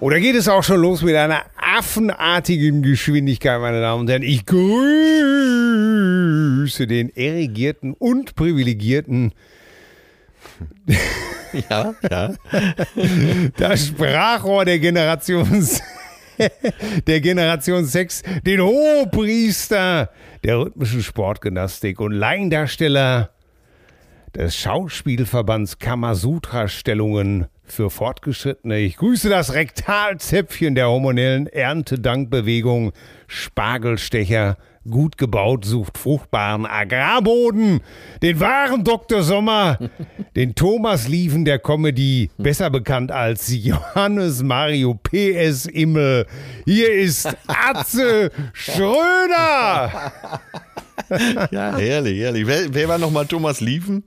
Oder geht es auch schon los mit einer affenartigen Geschwindigkeit, meine Damen und Herren? Ich grüße den erigierten und privilegierten. Ja, ja. Das Sprachrohr der Generation, der Generation 6, den Hohepriester der rhythmischen Sportgymnastik und Laiendarsteller des Schauspielverbands Kamasutra-Stellungen für Fortgeschrittene. Ich grüße das Rektalzäpfchen der hormonellen Erntedankbewegung Spargelstecher. Gut gebaut sucht fruchtbaren Agrarboden. Den wahren Dr. Sommer, den Thomas Lieven der Comedy, besser bekannt als Johannes Mario P.S. Immel. Hier ist Atze Schröder. ja, herrlich, herrlich. Wer, wer war nochmal Thomas Lieven?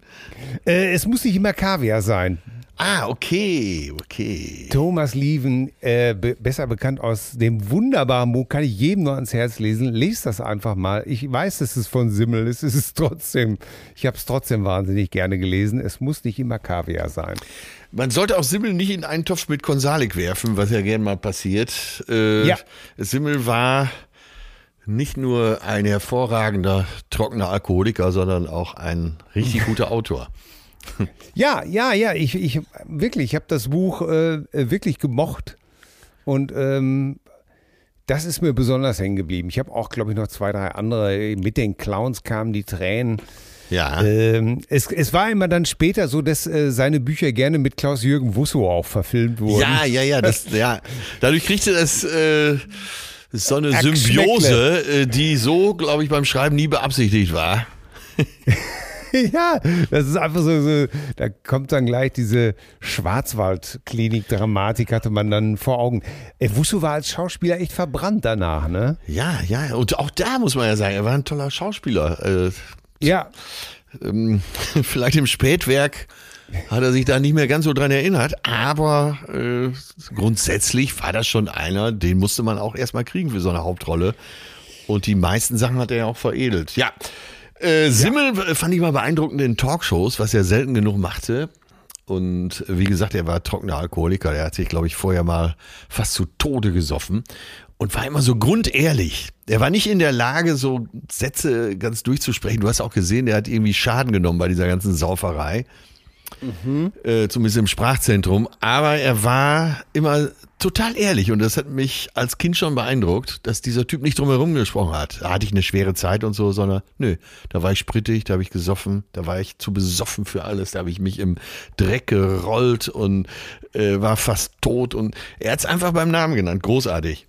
Äh, es muss nicht immer Kaviar sein. Ah, okay, okay. Thomas Lieven, äh, be besser bekannt aus dem wunderbaren Buch, kann ich jedem nur ans Herz lesen. Lest das einfach mal. Ich weiß, es ist von Simmel, es ist trotzdem, ich habe es trotzdem wahnsinnig gerne gelesen. Es muss nicht immer Kaviar sein. Man sollte auch Simmel nicht in einen Topf mit Konsalik werfen, was ja gern mal passiert. Äh, ja. Simmel war nicht nur ein hervorragender trockener Alkoholiker, sondern auch ein richtig guter Autor. Ja, ja, ja, ich, ich wirklich, ich habe das Buch äh, wirklich gemocht und ähm, das ist mir besonders hängen geblieben. Ich habe auch, glaube ich, noch zwei, drei andere. Mit den Clowns kamen die Tränen. Ja. Ähm, es, es war immer dann später so, dass äh, seine Bücher gerne mit Klaus-Jürgen Wusso auch verfilmt wurden. Ja, ja, ja. Das, ja. Dadurch kriegte das. Äh so eine Symbiose, äh, die so, glaube ich, beim Schreiben nie beabsichtigt war. ja, das ist einfach so, so, da kommt dann gleich diese Schwarzwaldklinik-Dramatik, hatte man dann vor Augen. Ey, Wusso war als Schauspieler echt verbrannt danach, ne? Ja, ja, und auch da muss man ja sagen, er war ein toller Schauspieler. Äh, ja. Ähm, vielleicht im Spätwerk hat er sich da nicht mehr ganz so dran erinnert, aber äh, grundsätzlich war das schon einer, den musste man auch erstmal kriegen für so eine Hauptrolle. Und die meisten Sachen hat er ja auch veredelt. Ja, äh, Simmel ja. fand ich mal beeindruckend in Talkshows, was er selten genug machte. Und wie gesagt, er war trockener Alkoholiker. Er hat sich, glaube ich, vorher mal fast zu Tode gesoffen und war immer so grundehrlich. Er war nicht in der Lage, so Sätze ganz durchzusprechen. Du hast auch gesehen, der hat irgendwie Schaden genommen bei dieser ganzen Sauferei. Mhm. Äh, zumindest im Sprachzentrum. Aber er war immer total ehrlich und das hat mich als Kind schon beeindruckt, dass dieser Typ nicht drumherum gesprochen hat. Da hatte ich eine schwere Zeit und so, sondern nö, da war ich sprittig, da habe ich gesoffen, da war ich zu besoffen für alles, da habe ich mich im Dreck gerollt und äh, war fast tot und er hat es einfach beim Namen genannt. Großartig.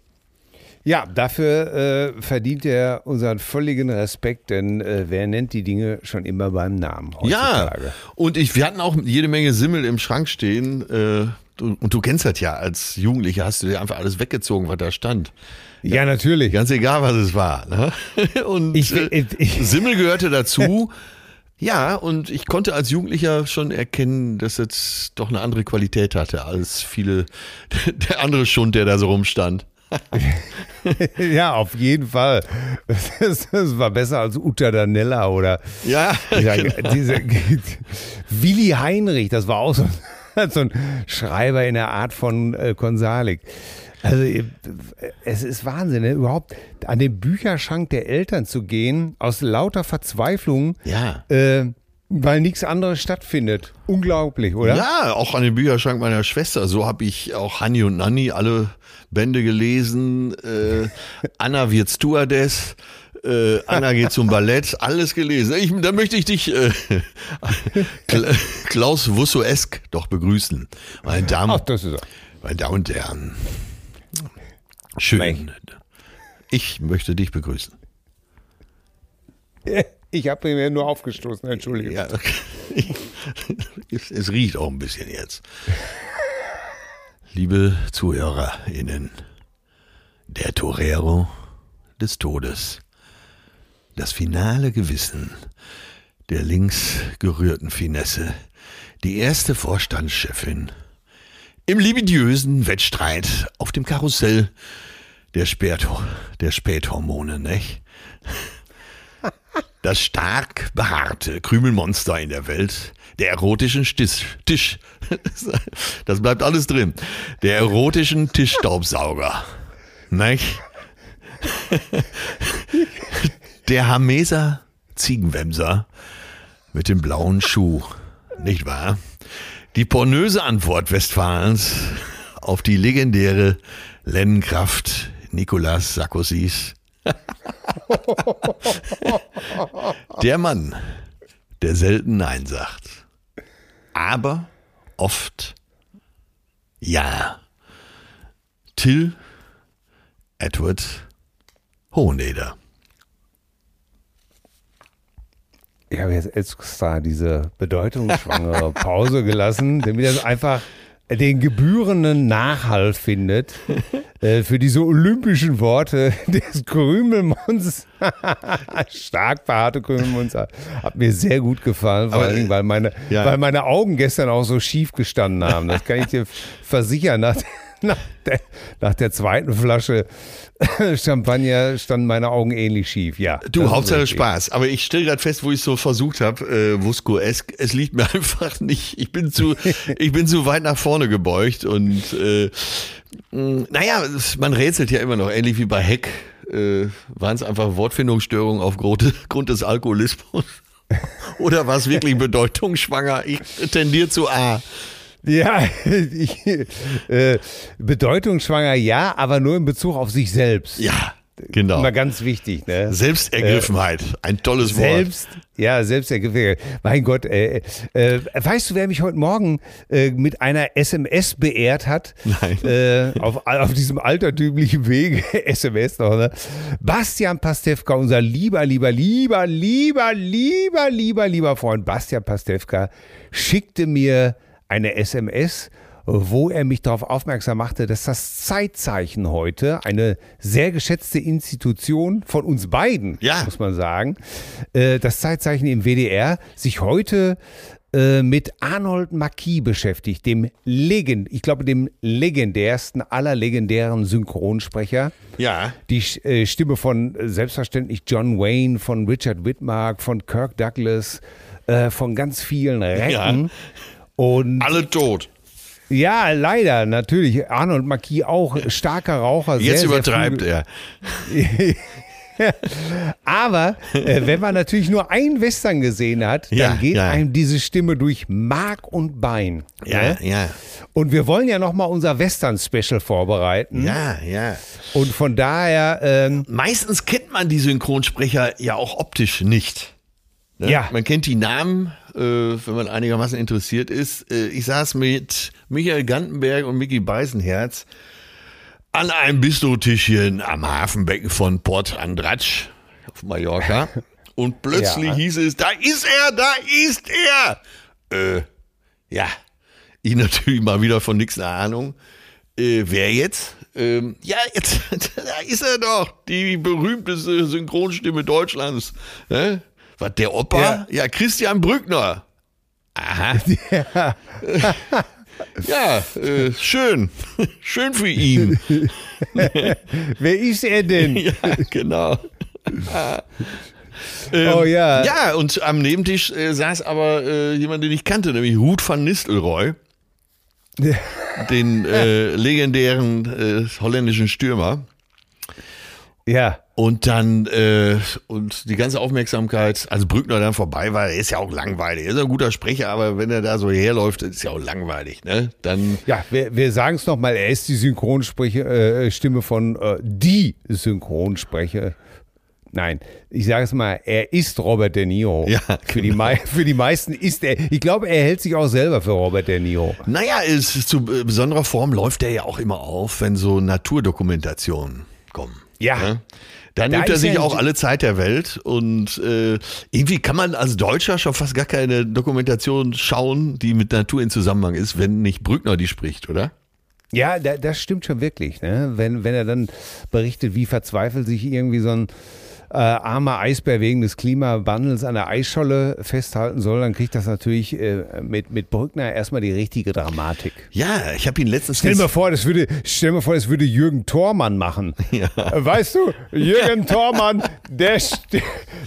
Ja, dafür äh, verdient er unseren völligen Respekt, denn äh, wer nennt die Dinge schon immer beim Namen heutzutage? Ja, und ich, wir hatten auch jede Menge Simmel im Schrank stehen. Äh, du, und du kennst das ja, als Jugendlicher hast du dir einfach alles weggezogen, was da stand. Ja, natürlich. Ganz egal, was es war. Ne? Und Ich- äh, ich- Simmel gehörte dazu. Ja, und ich konnte als Jugendlicher schon erkennen, dass es doch eine andere Qualität hatte als viele, der andere Schund, der da so rumstand. Ja, auf jeden Fall. Das, das war besser als Uta Danella oder Ja, genau. diese, Willi Heinrich, das war auch so, so ein Schreiber in der Art von äh, Konsalik. Also es ist Wahnsinn, ne? überhaupt an den Bücherschrank der Eltern zu gehen, aus lauter Verzweiflung, Ja. äh, weil nichts anderes stattfindet. Unglaublich, oder? Ja, auch an den Bücherschrank meiner Schwester. So habe ich auch Hanni und Nanni alle Bände gelesen. Äh, Anna wird Stewardess. Äh, Anna geht zum Ballett. Alles gelesen. Ich, da möchte ich dich, äh, Kla- Klaus Wussoesk, doch begrüßen. Meine Damen, Ach, das ist er. meine Damen und Herren. Schön. Ich möchte dich begrüßen. Ich habe mir nur aufgestoßen, Entschuldigung. Ja, es, es riecht auch ein bisschen jetzt. Liebe ZuhörerInnen, der Torero des Todes, das finale Gewissen der links gerührten Finesse, die erste Vorstandschefin im libidiösen Wettstreit auf dem Karussell der, Späth der Späthormone, nicht? Das stark behaarte Krümelmonster in der Welt, der erotischen Tisch, Tisch, das bleibt alles drin, der erotischen Tischstaubsauger, nicht? Der Hameser Ziegenwemser mit dem blauen Schuh, nicht wahr? Die pornöse Antwort Westfalens auf die legendäre Lennenkraft Nicolas Sarkozys der Mann, der selten Nein sagt, aber oft Ja. Till Edward Hoheneder. Ich habe jetzt extra diese bedeutungsschwangere Pause gelassen, damit das einfach den gebührenden Nachhall findet äh, für diese olympischen Worte des Krümelmonsters. Stark behaarte Krümelmonster. Hat mir sehr gut gefallen, vor Dingen, weil meine, ja. weil meine Augen gestern auch so schief gestanden haben. Das kann ich dir versichern. Nach, nach, der, nach der zweiten Flasche Champagner standen meine Augen ähnlich schief. Ja. Du, Hauptsache. Spaß. Aber ich stelle gerade fest, wo ich so versucht habe, äh, Vusko-esk, es liegt mir einfach nicht. Ich bin zu, ich bin zu weit nach vorne gebeugt und äh, mh, naja, man rätselt ja immer noch, ähnlich wie bei Heck, äh, waren es einfach Wortfindungsstörungen aufgrund Grund des Alkoholismus. Oder war es wirklich bedeutungsschwanger? Ich tendiere zu A. Ja, ich, äh, bedeutungsschwanger ja, aber nur in Bezug auf sich selbst. Ja, genau. Immer ganz wichtig, ne? Selbstergriffenheit, ein tolles Wort. Selbst, ja, Selbstergriffenheit. Mein Gott, äh, äh, weißt du, wer mich heute Morgen äh, mit einer SMS beehrt hat? Nein. Äh, auf, auf diesem altertümlichen Wege, SMS noch, ne? Bastian Pastewka, unser lieber, lieber, lieber, lieber, lieber, lieber, lieber Freund Bastian Pastewka, schickte mir eine SMS, wo er mich darauf aufmerksam machte, dass das Zeitzeichen heute, eine sehr geschätzte Institution von uns beiden, Ja. muss man sagen, äh, das Zeitzeichen im WDR sich heute äh, mit Arnold Marquis beschäftigt, dem Legend, ich glaube dem legendärsten aller legendären Synchronsprecher. Ja. Die äh, Stimme von selbstverständlich John Wayne, von Richard Whitmark, von Kirk Douglas, von ganz vielen Recken. Und Alle tot. ja, leider, natürlich. Arnold Marquis auch starker Raucher. Jetzt sehr, sehr übertreibt früh- er. Aber äh, wenn man natürlich nur ein Western gesehen hat, dann Ja, geht ja. einem diese Stimme durch Mark und Bein. Ja, ne? ja. Und wir wollen ja nochmal unser Western-Special vorbereiten. Ja, ja. Und von daher, ähm, Meistens kennt man die Synchronsprecher ja auch optisch nicht. Ne? Ja. Man kennt die Namen, wenn man einigermaßen interessiert ist. Äh, ich saß mit Michael Gantenberg und Mickey Beisenherz an einem Bistrotischchen am Hafenbecken von Port Andratsch auf Mallorca. Und plötzlich Ja. hieß es, da ist er, da ist er. Äh, ja, ich natürlich mal wieder von nichts eine Ahnung. Äh, wer jetzt? Ähm, ja, jetzt, da ist er doch, die berühmteste Synchronstimme Deutschlands. Ne? Was, der Opa? Ja, Ja. Christian Brückner. Aha. Ja, äh, schön. Schön für ihn. Wer ist er denn? Ja, genau. Ähm, Oh ja. Ja, und am Nebentisch äh, saß aber äh, jemand, den ich kannte, nämlich Ruth van Nistelrooy, den äh, legendären äh, holländischen Stürmer. Ja. Und dann, äh, und die ganze Aufmerksamkeit, als Brückner dann vorbei war, er ist ja auch langweilig. Er ist ein guter Sprecher, aber wenn er da so herläuft, ist ja auch langweilig, ne? Dann, Ja, wir, wir sagen es nochmal, er ist die Synchronsprecher, äh, Stimme von äh, die Synchronsprecher. Nein, ich sage es mal, er ist Robert De Niro. Ja, für, die mei für die meisten ist er. Ich glaube, er hält sich auch selber für Robert De Niro. naja, es ist zu besonderer Form läuft er ja auch immer auf, wenn so Naturdokumentationen kommen. Ja. Ne? Dann Da nimmt er sich auch alle Zeit der Welt und äh, irgendwie kann man als Deutscher schon fast gar keine Dokumentation schauen, die mit Natur in Zusammenhang ist, wenn nicht Brückner die spricht, oder? Ja, da, das stimmt schon wirklich. Ne? Wenn, wenn er dann berichtet, wie verzweifelt sich irgendwie so ein äh, armer Eisbär wegen des Klimawandels an der Eisscholle festhalten soll, dann kriegt das natürlich äh, mit, mit Brückner erstmal die richtige Dramatik. Ja, ich habe ihn letztens Stell mal vor, das würde, stell dir mal vor, das würde Jürgen Thormann machen. Ja. Äh, Weißt du, Jürgen Thormann, der,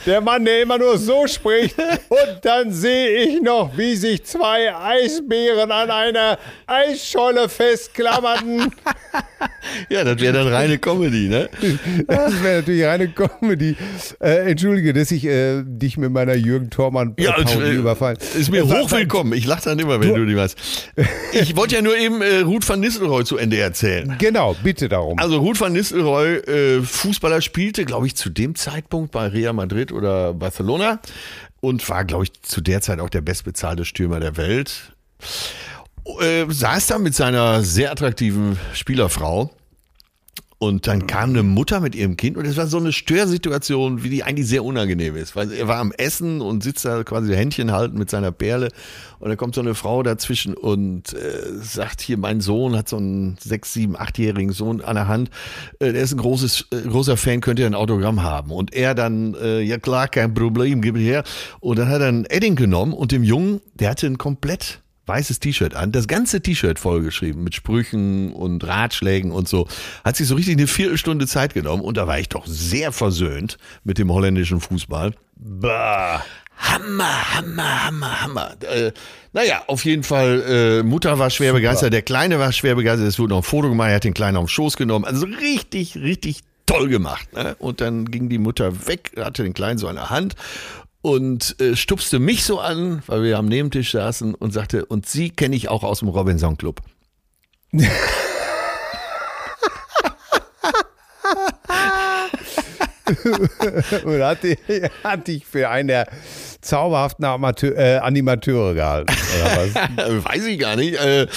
der Mann, der immer nur so spricht. Und dann sehe ich noch, wie sich zwei Eisbären an einer Eisscholle festklammerten. Ja, das wäre dann reine Comedy, ne? Das wäre natürlich reine Comedy. Äh, entschuldige, dass ich äh, dich mit meiner Jürgen Thormann Ja, und, Parodie äh, überfallen. ist mir Äh, hochwillkommen. Ich lache dann immer, wenn du, die was. Ich wollte ja nur eben äh, Ruth van Nistelrooy zu Ende erzählen. Genau, bitte darum. Also Ruth van Nistelrooy, äh, Fußballer, spielte, glaube ich, zu dem Zeitpunkt bei Real Madrid oder Barcelona und war, glaube ich, zu der Zeit auch der bestbezahlte Stürmer der Welt. Äh, saß da mit seiner sehr attraktiven Spielerfrau und dann kam eine Mutter mit ihrem Kind und es war so eine Störsituation, wie die eigentlich sehr unangenehm ist, weil er war am Essen und sitzt da quasi Händchen halten mit seiner Perle. Und dann kommt so eine Frau dazwischen und äh, sagt hier, mein Sohn hat so einen sechs, sieben, achtjährigen Sohn an der Hand, äh, der ist ein großes, äh, großer Fan, könnte er ein Autogramm haben. Und er dann, äh, ja klar, kein Problem, gib her. Und dann hat er ein Edding genommen und dem Jungen, der hatte ein komplett weißes T-Shirt an, das ganze T-Shirt vollgeschrieben mit Sprüchen und Ratschlägen und so. Hat sich so richtig eine Viertelstunde Zeit genommen und da war ich doch sehr versöhnt mit dem holländischen Fußball. Bah. Hammer, Hammer, Hammer, Hammer. Äh, naja, auf jeden Fall, äh, Mutter war schwer begeistert, der Kleine war schwer begeistert, es wurde noch ein Foto gemacht, er hat den Kleinen auf den Schoß genommen. Also richtig, richtig toll gemacht. Ne? Und dann ging die Mutter weg, hatte den Kleinen so an der Hand und äh, stupste mich so an, weil wir am Nebentisch saßen und sagte, und sie kenne ich auch aus dem Robinson Club. Und hat, die, hat dich für einen der zauberhaften Amateur, äh, Animateure gehalten. Oder was? Weiß ich gar nicht. Äh,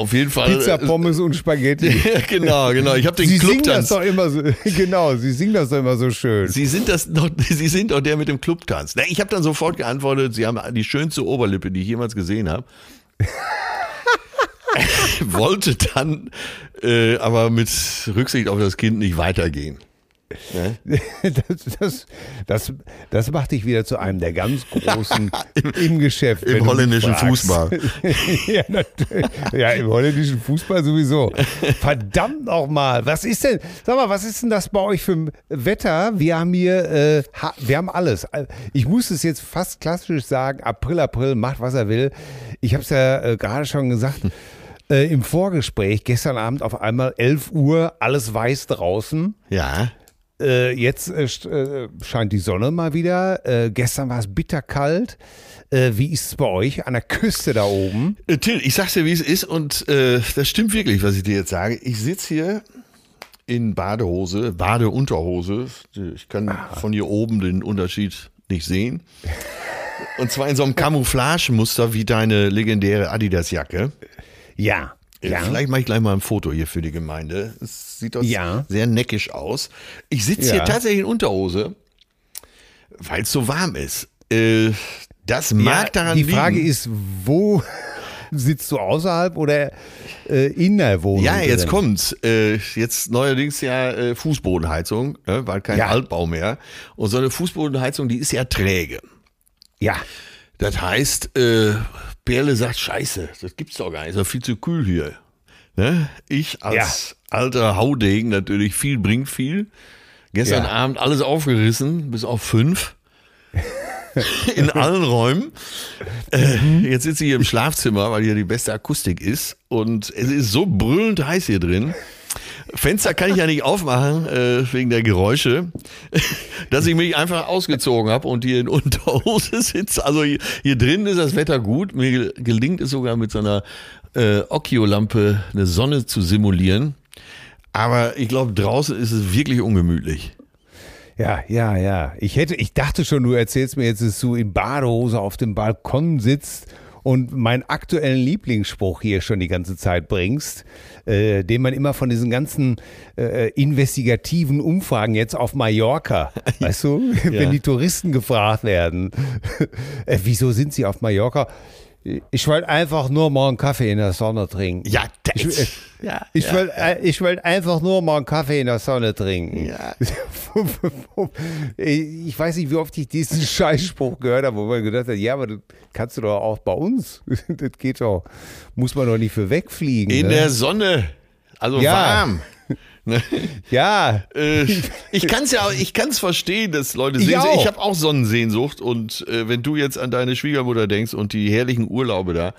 auf jeden Fall. Pizza, Pommes und Spaghetti. Genau, genau. Ich habe den Sie singen Clubtanz. das doch immer so, genau, sie singen das doch immer so schön. Sie sind das doch, Sie sind doch der mit dem Clubtanz. Na, ich habe dann sofort geantwortet, Sie haben die schönste Oberlippe, die ich jemals gesehen habe. Wollte dann äh, aber mit Rücksicht auf das Kind nicht weitergehen. Das, das, das, das macht dich wieder zu einem der ganz Großen im Geschäft. Im du mich holländischen. Fußball. ja, ja, im holländischen Fußball sowieso. Verdammt nochmal. Was ist denn, sag mal, was ist denn das bei euch für ein Wetter? Wir haben hier, äh, wir haben alles. Ich muss es jetzt fast klassisch sagen, April, April, macht was er will. Ich habe es ja äh, gerade schon gesagt. Äh, Im Vorgespräch gestern Abend auf einmal 11 Uhr, alles weiß draußen. Ja. Äh, jetzt äh, äh, scheint die Sonne mal wieder. Äh, gestern war es bitterkalt. Äh, wie ist es bei euch an der Küste da oben? Äh, Till, ich sag's dir, wie es ist und das stimmt wirklich, was ich dir jetzt sage. Ich sitze hier in Badehose, Badeunterhose. Ich kann von hier oben den Unterschied nicht sehen. Und zwar in so einem Camouflagemuster wie deine legendäre Adidas-Jacke. Ja. Äh, Ja. Vielleicht mache ich gleich mal ein Foto hier für die Gemeinde. Es sieht doch Ja. sehr neckisch aus. Ich sitze Ja. hier tatsächlich in Unterhose, weil es so warm ist. Äh, das mag daran die liegen. Frage ist, wo sitzt du außerhalb oder äh, in der Wohnung? Ja, jetzt drin? kommt's. Äh, jetzt neuerdings ja äh, Fußbodenheizung, ne, weil kein Ja. Altbau mehr. Und so eine Fußbodenheizung, die ist ja träge. Ja, Das heißt, äh, Perle sagt, scheiße, das gibt's doch gar nicht, ist doch viel zu kühl hier. Ne? Ich als alter Haudegen natürlich, viel bringt viel. Gestern Ja. Abend alles aufgerissen, bis auf fünf. In allen Räumen. Äh, jetzt sitze ich hier im Schlafzimmer, weil hier die beste Akustik ist. Und es ist so brüllend heiß hier drin. Fenster kann ich ja nicht aufmachen, äh, wegen der Geräusche, dass ich mich einfach ausgezogen habe und hier in Unterhose sitze. Also hier, hier drin ist das Wetter gut. Mir gelingt es sogar mit so einer äh, Occhio-Lampe eine Sonne zu simulieren. Aber ich glaube, draußen ist es wirklich ungemütlich. ja, ja, ja. Ich hätte, ich dachte schon, du erzählst mir jetzt, dass du in Badehose auf dem Balkon sitzt und meinen aktuellen Lieblingsspruch hier schon die ganze Zeit bringst, äh, den man immer von diesen ganzen äh, investigativen Umfragen jetzt auf Mallorca, weißt du, wenn die Touristen gefragt werden, äh, wieso sind sie auf Mallorca? Ich wollte einfach nur mal einen Kaffee in der Sonne trinken. Ja, das, Ich- ja, Ich ja. will, äh, ich will einfach nur mal einen Kaffee in der Sonne trinken. Ja. Ich weiß nicht, wie oft ich diesen Scheißspruch gehört habe, wo man gedacht hat, ja, aber das kannst du doch auch bei uns. Das geht doch, muss man doch nicht für wegfliegen. in ne? der Sonne, also Ja. warm. Ne? ja, Äh, ich kann es ja, ich kann es verstehen, dass Leute Ich sehen. auch. Ich habe auch Sonnensehnsucht und äh, wenn du jetzt an deine Schwiegermutter denkst und die herrlichen Urlaube da,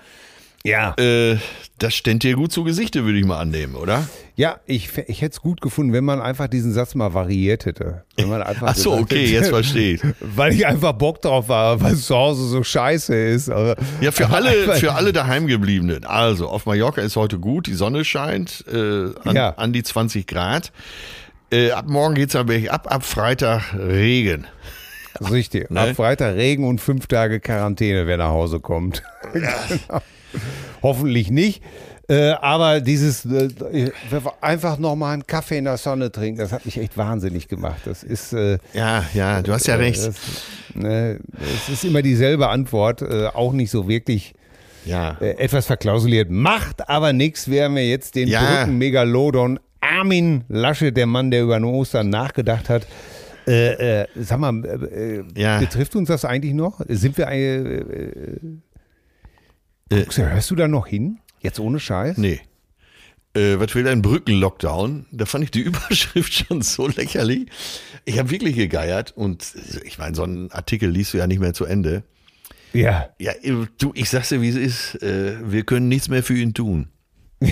ja. äh, das ständ dir gut zu Gesichte, würde ich mal annehmen, oder? Ja, ich, ich hätte es gut gefunden, wenn man einfach diesen Satz mal variiert hätte. Wenn man einfach Ach so, okay, hätte- jetzt verstehe ich. Weil ich einfach Bock drauf war, weil es zu Hause so scheiße ist. Aber Ja, für alle, für alle daheimgebliebenen. Also, auf Mallorca ist heute gut, die Sonne scheint, äh, an, Ja. an die 20 Grad. Äh, ab morgen geht's am Berg ab, ab Freitag Regen. Richtig. Ne? Ab Freitag Regen und fünf Tage Quarantäne, wer nach Hause kommt. Genau. Hoffentlich nicht. Äh, aber dieses äh, einfach nochmal einen Kaffee in der Sonne trinken, das hat mich echt wahnsinnig gemacht. Das ist, äh, Ja, ja, du hast ja recht. das, ne, es ist immer dieselbe Antwort, äh, auch nicht so wirklich Ja. äh, etwas verklausuliert. Macht aber nichts, wer mir jetzt den Ja. Brückenmegalodon Armin Lasche, der Mann, der über den Ostern nachgedacht hat. Äh, äh, sag mal, äh, äh, Ja. betrifft uns das eigentlich noch? Sind wir, äh, äh, guckst hörst du da noch hin? Jetzt ohne Scheiß? Nee. Äh, was will ein Brückenlockdown? Da fand ich die Überschrift schon so lächerlich. Ich habe wirklich gegeiert und äh, ich meine, so einen Artikel liest du ja nicht mehr zu Ende. Ja. Ja, du, ich sag's dir, wie es ist. Äh, wir können nichts mehr für ihn tun.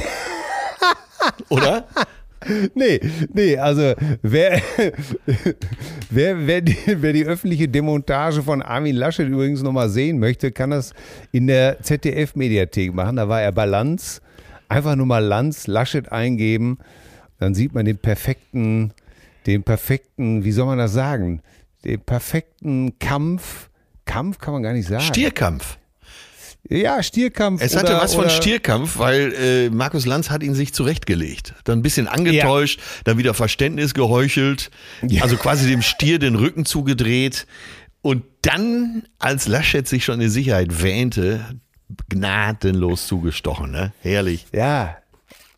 Oder? Nee, nee, also wer, wer, wer, die, wer die öffentliche Demontage von Armin Laschet übrigens nochmal sehen möchte, kann das in der ZDF-Mediathek machen. Da war er bei Lanz. Einfach nur mal Lanz, Laschet eingeben. Dann sieht man den perfekten, den perfekten, wie soll man das sagen? Den perfekten Kampf. Kampf kann man gar nicht sagen. Stierkampf. Ja, Stierkampf. Es hatte oder, was von Stierkampf, weil äh, Markus Lanz hat ihn sich zurechtgelegt. Dann ein bisschen angetäuscht, dann wieder Verständnis geheuchelt, Ja. also quasi dem Stier den Rücken zugedreht. Und dann, als Laschet sich schon in Sicherheit wähnte, gnadenlos zugestochen. Ne? Herrlich. Ja.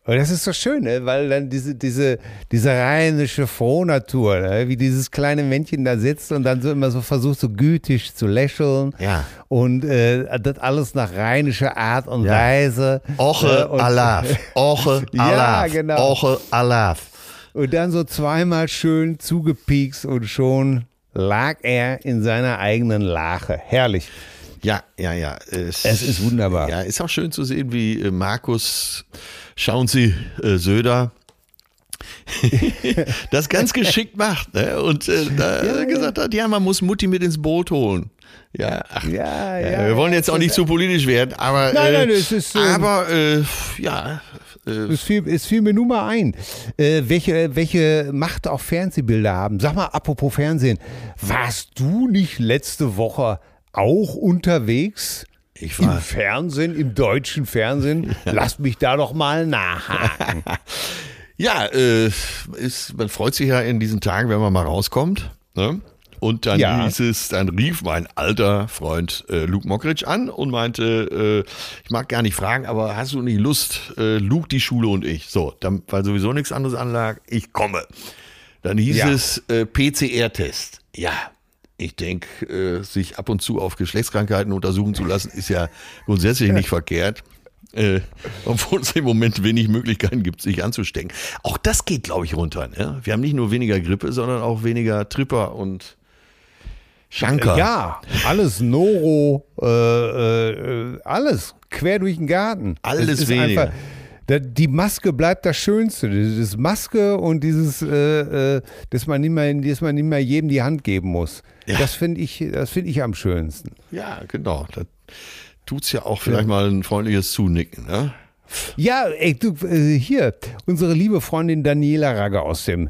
Und das ist so schön, ne? weil dann diese, diese, diese rheinische Frohnatur, ne? wie dieses kleine Männchen da sitzt und dann so immer so versucht, so gütig zu lächeln. Ja. Und äh, das alles nach rheinischer Art und Ja. Weise. Oche Äh, Alaf. Oche Ja, Alaf. genau. Oche Alaf. Und dann so zweimal schön zugepiekst und schon lag er in seiner eigenen Lache. Herrlich. Ja, ja, ja. Es ist wunderbar. Ja, ist auch schön zu sehen, wie äh, Markus, schauen Sie, äh, Söder, das ganz geschickt macht. Ne? Und äh, da gesagt hat, ja, man muss Mutti mit ins Boot holen. Ja, ach, Ja, ja, ja, wir wollen jetzt auch nicht zu politisch werden, aber, Nein, äh, nein, es ist, ähm, aber äh, ja, äh, Es fiel, es fiel mir nur mal ein, äh, welche, welche Macht auch Fernsehbilder haben. Sag mal, apropos Fernsehen, warst du nicht letzte Woche auch unterwegs Ich Im war, Fernsehen, im deutschen Fernsehen. Lasst mich da doch mal nachhaken. ja, äh, ist, man freut sich ja in diesen Tagen, wenn man mal rauskommt. Ne? Und dann Ja. hieß es, dann rief mein alter Freund äh, Luke Mockridge an und meinte, äh, ich mag gar nicht fragen, aber hast du nicht Lust, äh, Luke die Schule und ich? So, dann, weil sowieso nichts anderes anlag, ich komme. Dann hieß Ja. es äh, PCR-Test. Ja, ich denke, äh, sich ab und zu auf Geschlechtskrankheiten untersuchen zu lassen, ist ja grundsätzlich nicht verkehrt. Äh, obwohl es im Moment wenig Möglichkeiten gibt, sich anzustecken. Auch das geht, glaube ich, runter. Ne? Wir haben nicht nur weniger Grippe, sondern auch weniger Tripper und Schanker. Ja, alles Noro, äh, äh, alles quer durch den Garten. Alles weniger. einfach- die Maske bleibt das Schönste. Das Maske und dieses, äh, äh, dass man nicht mehr, dass man nicht mehr jedem die Hand geben muss. Ja. Das finde ich, das finde ich am schönsten. Ja, genau. Da tut's ja auch vielleicht mal ein freundliches Zunicken. Ne? Ja, ey, du, äh, hier, unsere liebe Freundin Daniela Ragge aus dem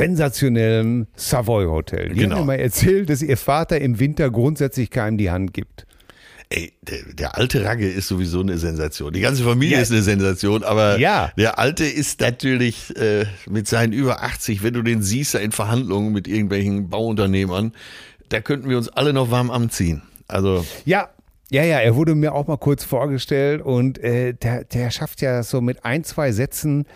sensationellen Savoy Hotel. Die Genau. hat mir mal erzählt, dass ihr Vater im Winter grundsätzlich keinem die Hand gibt. Ey, der, der alte Ragge ist sowieso eine Sensation. Die ganze Familie Ja. ist eine Sensation, aber Ja. der alte ist natürlich äh, mit seinen über 80, wenn du den siehst in Verhandlungen mit irgendwelchen Bauunternehmern, da könnten wir uns alle noch warm anziehen. Also, Ja, ja, ja, er wurde mir auch mal kurz vorgestellt und äh, der, der schafft ja das so mit ein, zwei Sätzen.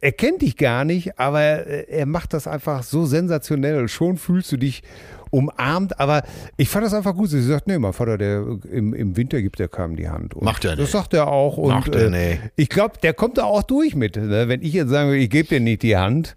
Er kennt dich gar nicht, aber äh, er macht das einfach so sensationell. Schon fühlst du dich umarmt, aber ich fand das einfach gut. Sie sagt, nee, mein Vater, der im, im Winter gibt er keinem die Hand. Und Macht er Das nicht. sagt er auch. Und, Macht er äh, nicht. Ich glaube, der kommt da auch durch mit. Ne? Wenn ich jetzt sagen würde, ich gebe dir nicht die Hand,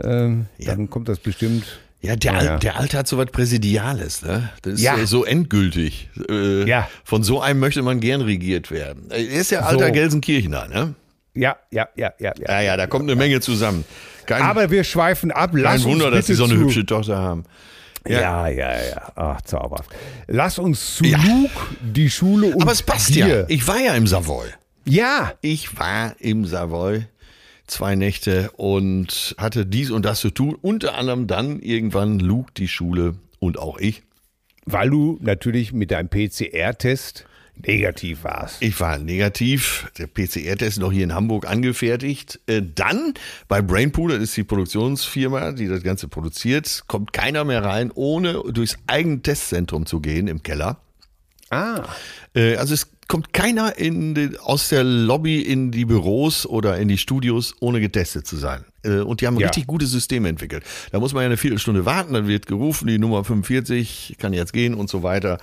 ähm, dann kommt das bestimmt. Ja, der. Al- der alte hat so was Präsidiales, ne? Das ist Ja. äh, so endgültig. Äh, Ja. Von so einem möchte man gern regiert werden. Er ist ja alter So. Gelsenkirchener, ne? Ja, ja, ja, ja. ja. Ja, ja, da kommt eine Menge zusammen. Kein, Aber wir schweifen ab. Lass kein Wunder, dass sie so eine zu, hübsche Tochter haben. Ja, ja, ja. Ach, zauberhaft. Lass uns zu Ja. Luke, die Schule und Aber es passt dir. ja. Ich war ja im Savoy. Ja, Ich war im Savoy zwei Nächte und hatte dies und das zu tun. Unter anderem dann irgendwann Luke die Schule und auch ich. weil du natürlich mit deinem PCR-Test negativ warst. Ich war negativ. Der PCR-Test noch hier in Hamburg angefertigt. Äh, Dann bei Brainpool, das ist die Produktionsfirma, die das Ganze produziert, kommt keiner mehr rein, ohne durchs eigene Testzentrum zu gehen im Keller. Ah, Äh, Also es kommt keiner in den, aus der Lobby in die Büros oder in die Studios, ohne getestet zu sein. Äh, Und die haben Ja. richtig gute Systeme entwickelt. Da muss man ja eine Viertelstunde warten, dann wird gerufen, die Nummer 45 kann jetzt gehen und so weiter.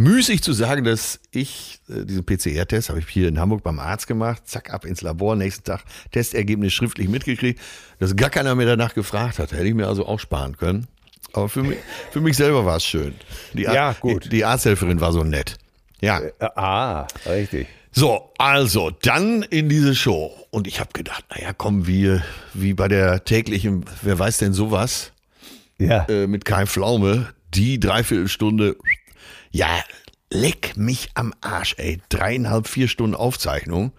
Müßig zu sagen, dass ich äh, diesen PCR-Test habe ich hier in Hamburg beim Arzt gemacht, zack, ab ins Labor, nächsten Tag Testergebnis schriftlich mitgekriegt, dass gar keiner mehr danach gefragt hat. Hätte ich mir also auch sparen können. Aber für mich, für mich selber war es schön. Die, Ar- Ja, gut. Die Arzthelferin war so nett. Ja. äh, ah, richtig. So, also dann in diese Show. Und ich habe gedacht, naja, kommen wir wie bei der täglichen, wer weiß denn sowas, Ja. äh, mit Kai Pflaume, die Dreiviertelstunde, ja, leck mich am Arsch, ey. Dreieinhalb, vier Stunden Aufzeichnung.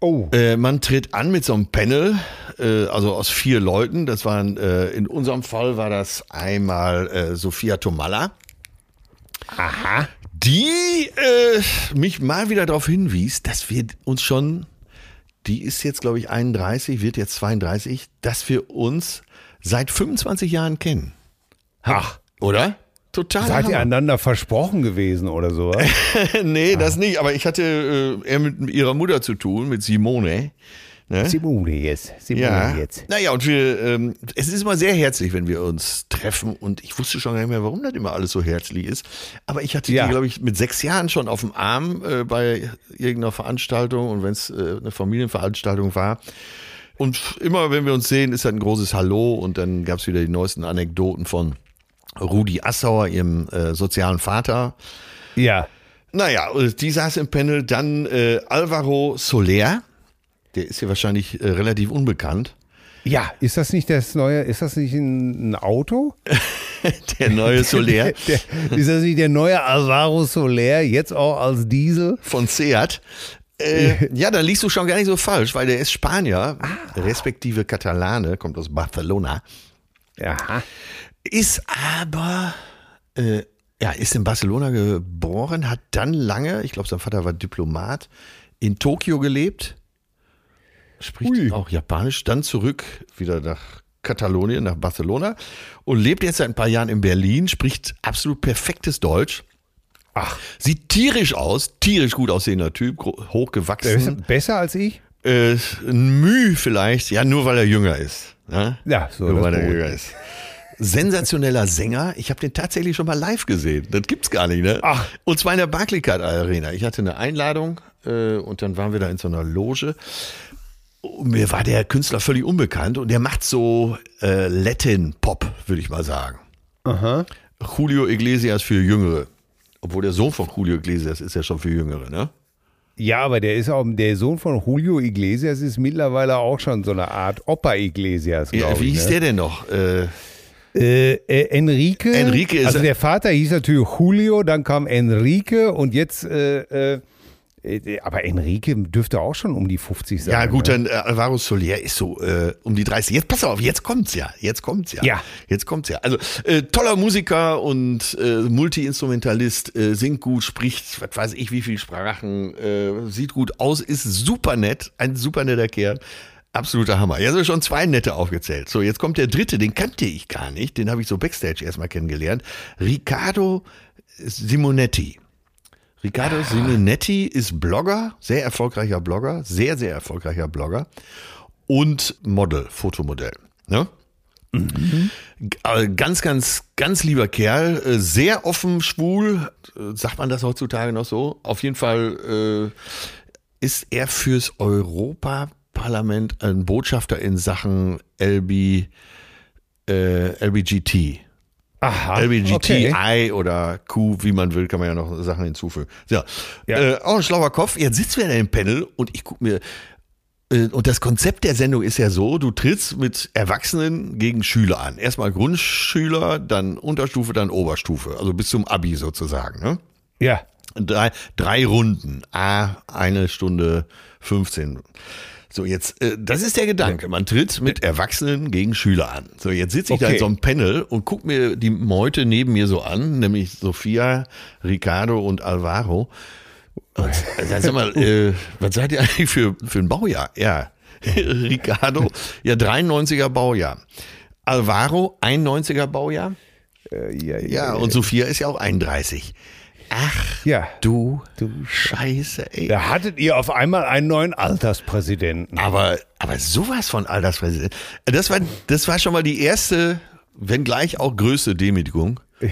Oh, Äh, man tritt an mit so einem Panel, äh, also aus vier Leuten. Das waren, äh, in unserem Fall war das einmal äh, Sophia Tomalla. aha. Die äh, mich mal wieder darauf hinwies, dass wir uns schon, die ist jetzt glaube ich 31, wird jetzt 32, dass wir uns seit 25 Jahren kennen. Ach, Oder? Total. seid ihr Hammer. einander versprochen gewesen oder sowas? nee, das nicht, aber ich hatte äh, eher mit ihrer Mutter zu tun, mit Simone. Ne? Simone jetzt. Simone Ja. jetzt. Naja, und wir, ähm, es ist immer sehr herzlich, wenn wir uns treffen. Und ich wusste schon gar nicht mehr, warum das immer alles so herzlich ist. Aber ich hatte Ja. die, glaube ich, mit sechs Jahren schon auf dem Arm äh, bei irgendeiner Veranstaltung und wenn es äh, eine Familienveranstaltung war. Und immer, wenn wir uns sehen, ist halt ein großes Hallo und dann gab es wieder die neuesten Anekdoten von Rudi Assauer, ihrem äh, sozialen Vater. Ja. Naja, äh, die saß im Panel, dann äh, Alvaro Soler, der ist ja wahrscheinlich äh, relativ unbekannt. Ja, ist das nicht das neue, ist das nicht ein, ein Auto? Der neue Soler Der, ist das nicht der neue Alvaro Soler, jetzt auch als Diesel? von Seat. Äh, ja, dann liegst du schon gar nicht so falsch, weil der ist Spanier, respektive Katalane, kommt aus Barcelona, Aha. ist aber äh, Ja, ist in Barcelona geboren, hat dann lange, ich glaube, sein Vater war Diplomat, in Tokio gelebt. Spricht Ui. auch Japanisch, dann zurück wieder nach Katalonien, nach Barcelona und lebt jetzt seit ein paar Jahren in Berlin, spricht absolut perfektes Deutsch. Ach, Sieht tierisch aus, tierisch gut aussehender Typ, hochgewachsen. besser als ich? Äh, ein Müh vielleicht, ja, nur weil er jünger ist. Ne? Ja, so. nur weil er jünger ist. Sensationeller Sänger. Ich habe den tatsächlich schon mal live gesehen. Das gibt's gar nicht, ne? Ach. Und zwar in der Barclaycard Arena. Ich hatte eine Einladung äh, und dann waren wir da in so einer Loge. Mir war der Künstler völlig unbekannt und der macht so äh, Latin Pop, würde ich mal sagen. Aha. Julio Iglesias für Jüngere. Obwohl der Sohn von Julio Iglesias ist ja schon für Jüngere, ne? Ja, aber der ist auch, der Sohn von Julio Iglesias ist mittlerweile auch schon so eine Art Opa Iglesias, Ja, wie ich. hieß ne? der denn noch? Äh, Äh, äh, Enrique. Enrique ist- Also der Vater hieß natürlich Julio, dann kam Enrique und jetzt, äh, äh, aber Enrique dürfte auch schon um die 50 sein. Ja, gut, dann äh, Alvaro Soler ist so äh, um die 30. Jetzt pass auf, jetzt kommt's ja. Jetzt kommt's ja. Ja. Jetzt kommt's ja. Also äh, toller Musiker und äh, Multi-Instrumentalist, äh, singt gut, spricht, was weiß ich, wie viele Sprachen, äh, sieht gut aus, ist super nett, ein super netter Kerl. Absoluter Hammer. Ja, so schon zwei nette aufgezählt. So, jetzt kommt der dritte, den kannte ich gar nicht. Den habe ich so backstage erstmal kennengelernt. Riccardo Simonetti. Riccardo Simonetti ist Blogger, sehr erfolgreicher Blogger, sehr, sehr erfolgreicher Blogger und Model, Fotomodell. Ne? G- äh, Ganz, ganz, ganz lieber Kerl, äh, sehr offen, schwul, äh, sagt man das heutzutage noch so? Auf jeden Fall äh, ist er fürs Europaparlament ein Botschafter in Sachen LB, äh, LBGT. Aha, LBGTI okay. oder Q, wie man will, kann man ja noch Sachen hinzufügen. Ja, Ja. Äh, auch ein schlauer Kopf. Jetzt sitzen wir in einem Panel und ich gucke mir, äh, und das Konzept der Sendung ist ja so, du trittst mit Erwachsenen gegen Schüler an. Erstmal Grundschüler, dann Unterstufe, dann Oberstufe. Also bis zum Abi sozusagen. Ne? Ja. Drei, drei Runden. A, eine Stunde 15. So, jetzt, äh, das ist der Gedanke. Man tritt mit Erwachsenen gegen Schüler an. So, jetzt sitze ich da in Okay. so einem Panel und guck mir die Meute neben mir so an, nämlich Sophia, Ricardo und Alvaro. Und, äh, sag mal, äh, was seid ihr eigentlich für, für ein Baujahr? Ja, Ricardo, ja, 93er Baujahr. Alvaro, 91er Baujahr. Äh, ja, Ja, und Sophia ist ja auch 31. Ach, Ja. du, du Scheiße, ey. Da hattet ihr auf einmal einen neuen Alterspräsidenten. Aber, aber sowas von Alterspräsident. Das war, das war schon mal die erste, wenn gleich auch größte Demütigung.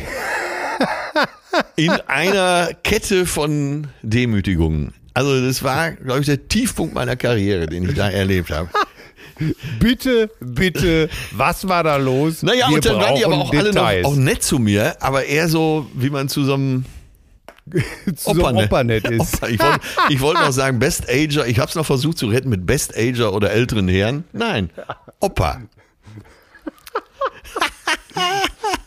In einer Kette von Demütigungen. Also das war, glaube ich, der Tiefpunkt meiner Karriere, den ich da erlebt habe. Bitte, bitte, was war da los? Naja, Wir und dann waren die aber auch alle Details. noch auch nett zu mir, aber eher so, wie man zu so einem so einem Opernett ist. Opa. Ich wollte ich wollte noch sagen Best Ager. Ich habe es noch versucht zu retten mit Best Ager oder älteren Herren. Nein, Opa.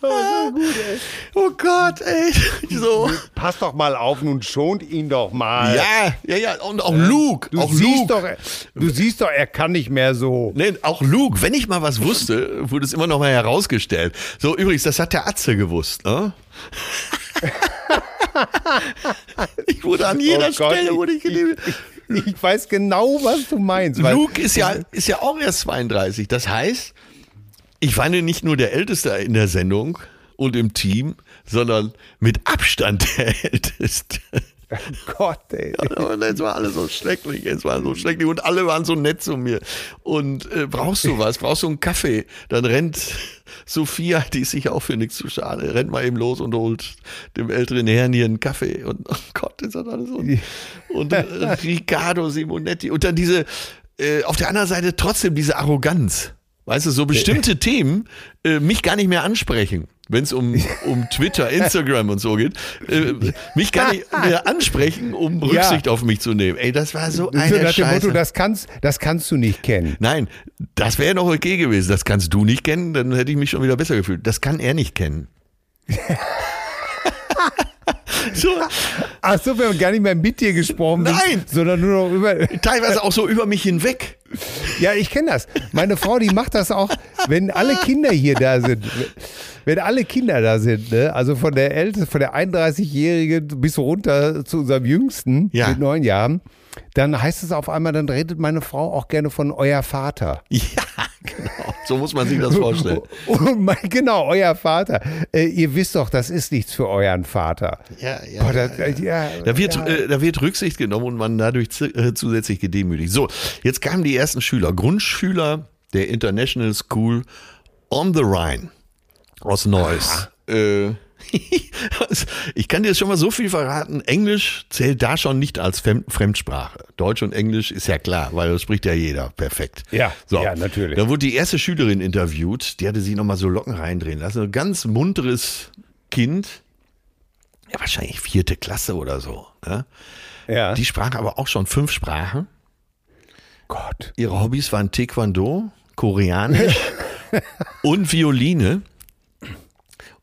oh Gott, ey. So. Pass doch mal auf, nun schont ihn doch mal. Ja, ja, ja. Und auch Luke. Du auch siehst Luke. doch, du siehst doch, er kann nicht mehr so. Nee, auch Luke, wenn ich mal was wusste, wurde es immer noch mal herausgestellt. So, übrigens, das hat der Atze gewusst, ne? ich wurde an jeder Oh Gott, Stelle wurde ich geliebt. Ich weiß genau, was du meinst. Luke ist ja, ist ja auch erst 32. Das heißt, ich war nicht nur der Älteste in der Sendung und im Team, sondern mit Abstand der Älteste. Gott, ey. Und es war alles so schrecklich, es war so schrecklich und alle waren so nett zu mir. Und äh, brauchst du was? Brauchst du einen Kaffee? Dann rennt Sophia, die ist sich auch für nichts zu schade, rennt mal eben los und holt dem älteren Herrn hier einen Kaffee. Und oh Gott, ist das alles so. Und äh, Riccardo Simonetti. Und dann diese, äh, auf der anderen Seite trotzdem diese Arroganz. Weißt du, so bestimmte Themen äh, mich gar nicht mehr ansprechen. Wenn es um, um Twitter, Instagram und so geht, äh, mich gar nicht mehr ansprechen, um Rücksicht auf mich zu nehmen. Ey, das war so dem Scheiße. Motto, das kannst, das kannst du nicht kennen. Nein, das wäre noch okay gewesen. Das kannst du nicht kennen, dann hätte ich mich schon wieder besser gefühlt. Das kann er nicht kennen. So, Ach so, wir haben gar nicht mehr mit dir gesprochen, Nein! sondern nur noch über. teilweise auch so über mich hinweg. Ja, ich kenne das. Meine Frau, die macht das auch, wenn alle Kinder hier da sind. Wenn alle Kinder da sind, ne? also von der ältesten, von der 31-Jährigen bis runter zu unserem Jüngsten Ja. mit neun Jahren, dann heißt es auf einmal, dann redet meine Frau auch gerne von euer Vater. Ja, genau. So muss man sich das vorstellen. Und mein, genau, euer Vater. Äh, ihr wisst doch, das ist nichts für euren Vater. Ja, ja. Boah, das, äh, ja, Da wird, ja. äh, da wird Rücksicht genommen und man dadurch äh, zusätzlich gedemütigt. So, jetzt kamen die ersten Schüler, Grundschüler der International School on the Rhine aus Neuss. Äh, ich kann dir schon mal so viel verraten. Englisch zählt da schon nicht als Fremdsprache. Deutsch und Englisch ist ja klar, weil das spricht ja jeder perfekt. Ja, so. ja, natürlich. Da wurde die erste Schülerin interviewt, die hatte sich nochmal so Locken reindrehen lassen. Ein ganz munteres Kind, ja, wahrscheinlich vierte Klasse oder so. Ne? ja. Die sprach aber auch schon fünf Sprachen. Gott. Ihre Hobbys waren Taekwondo, Koreanisch und Violine.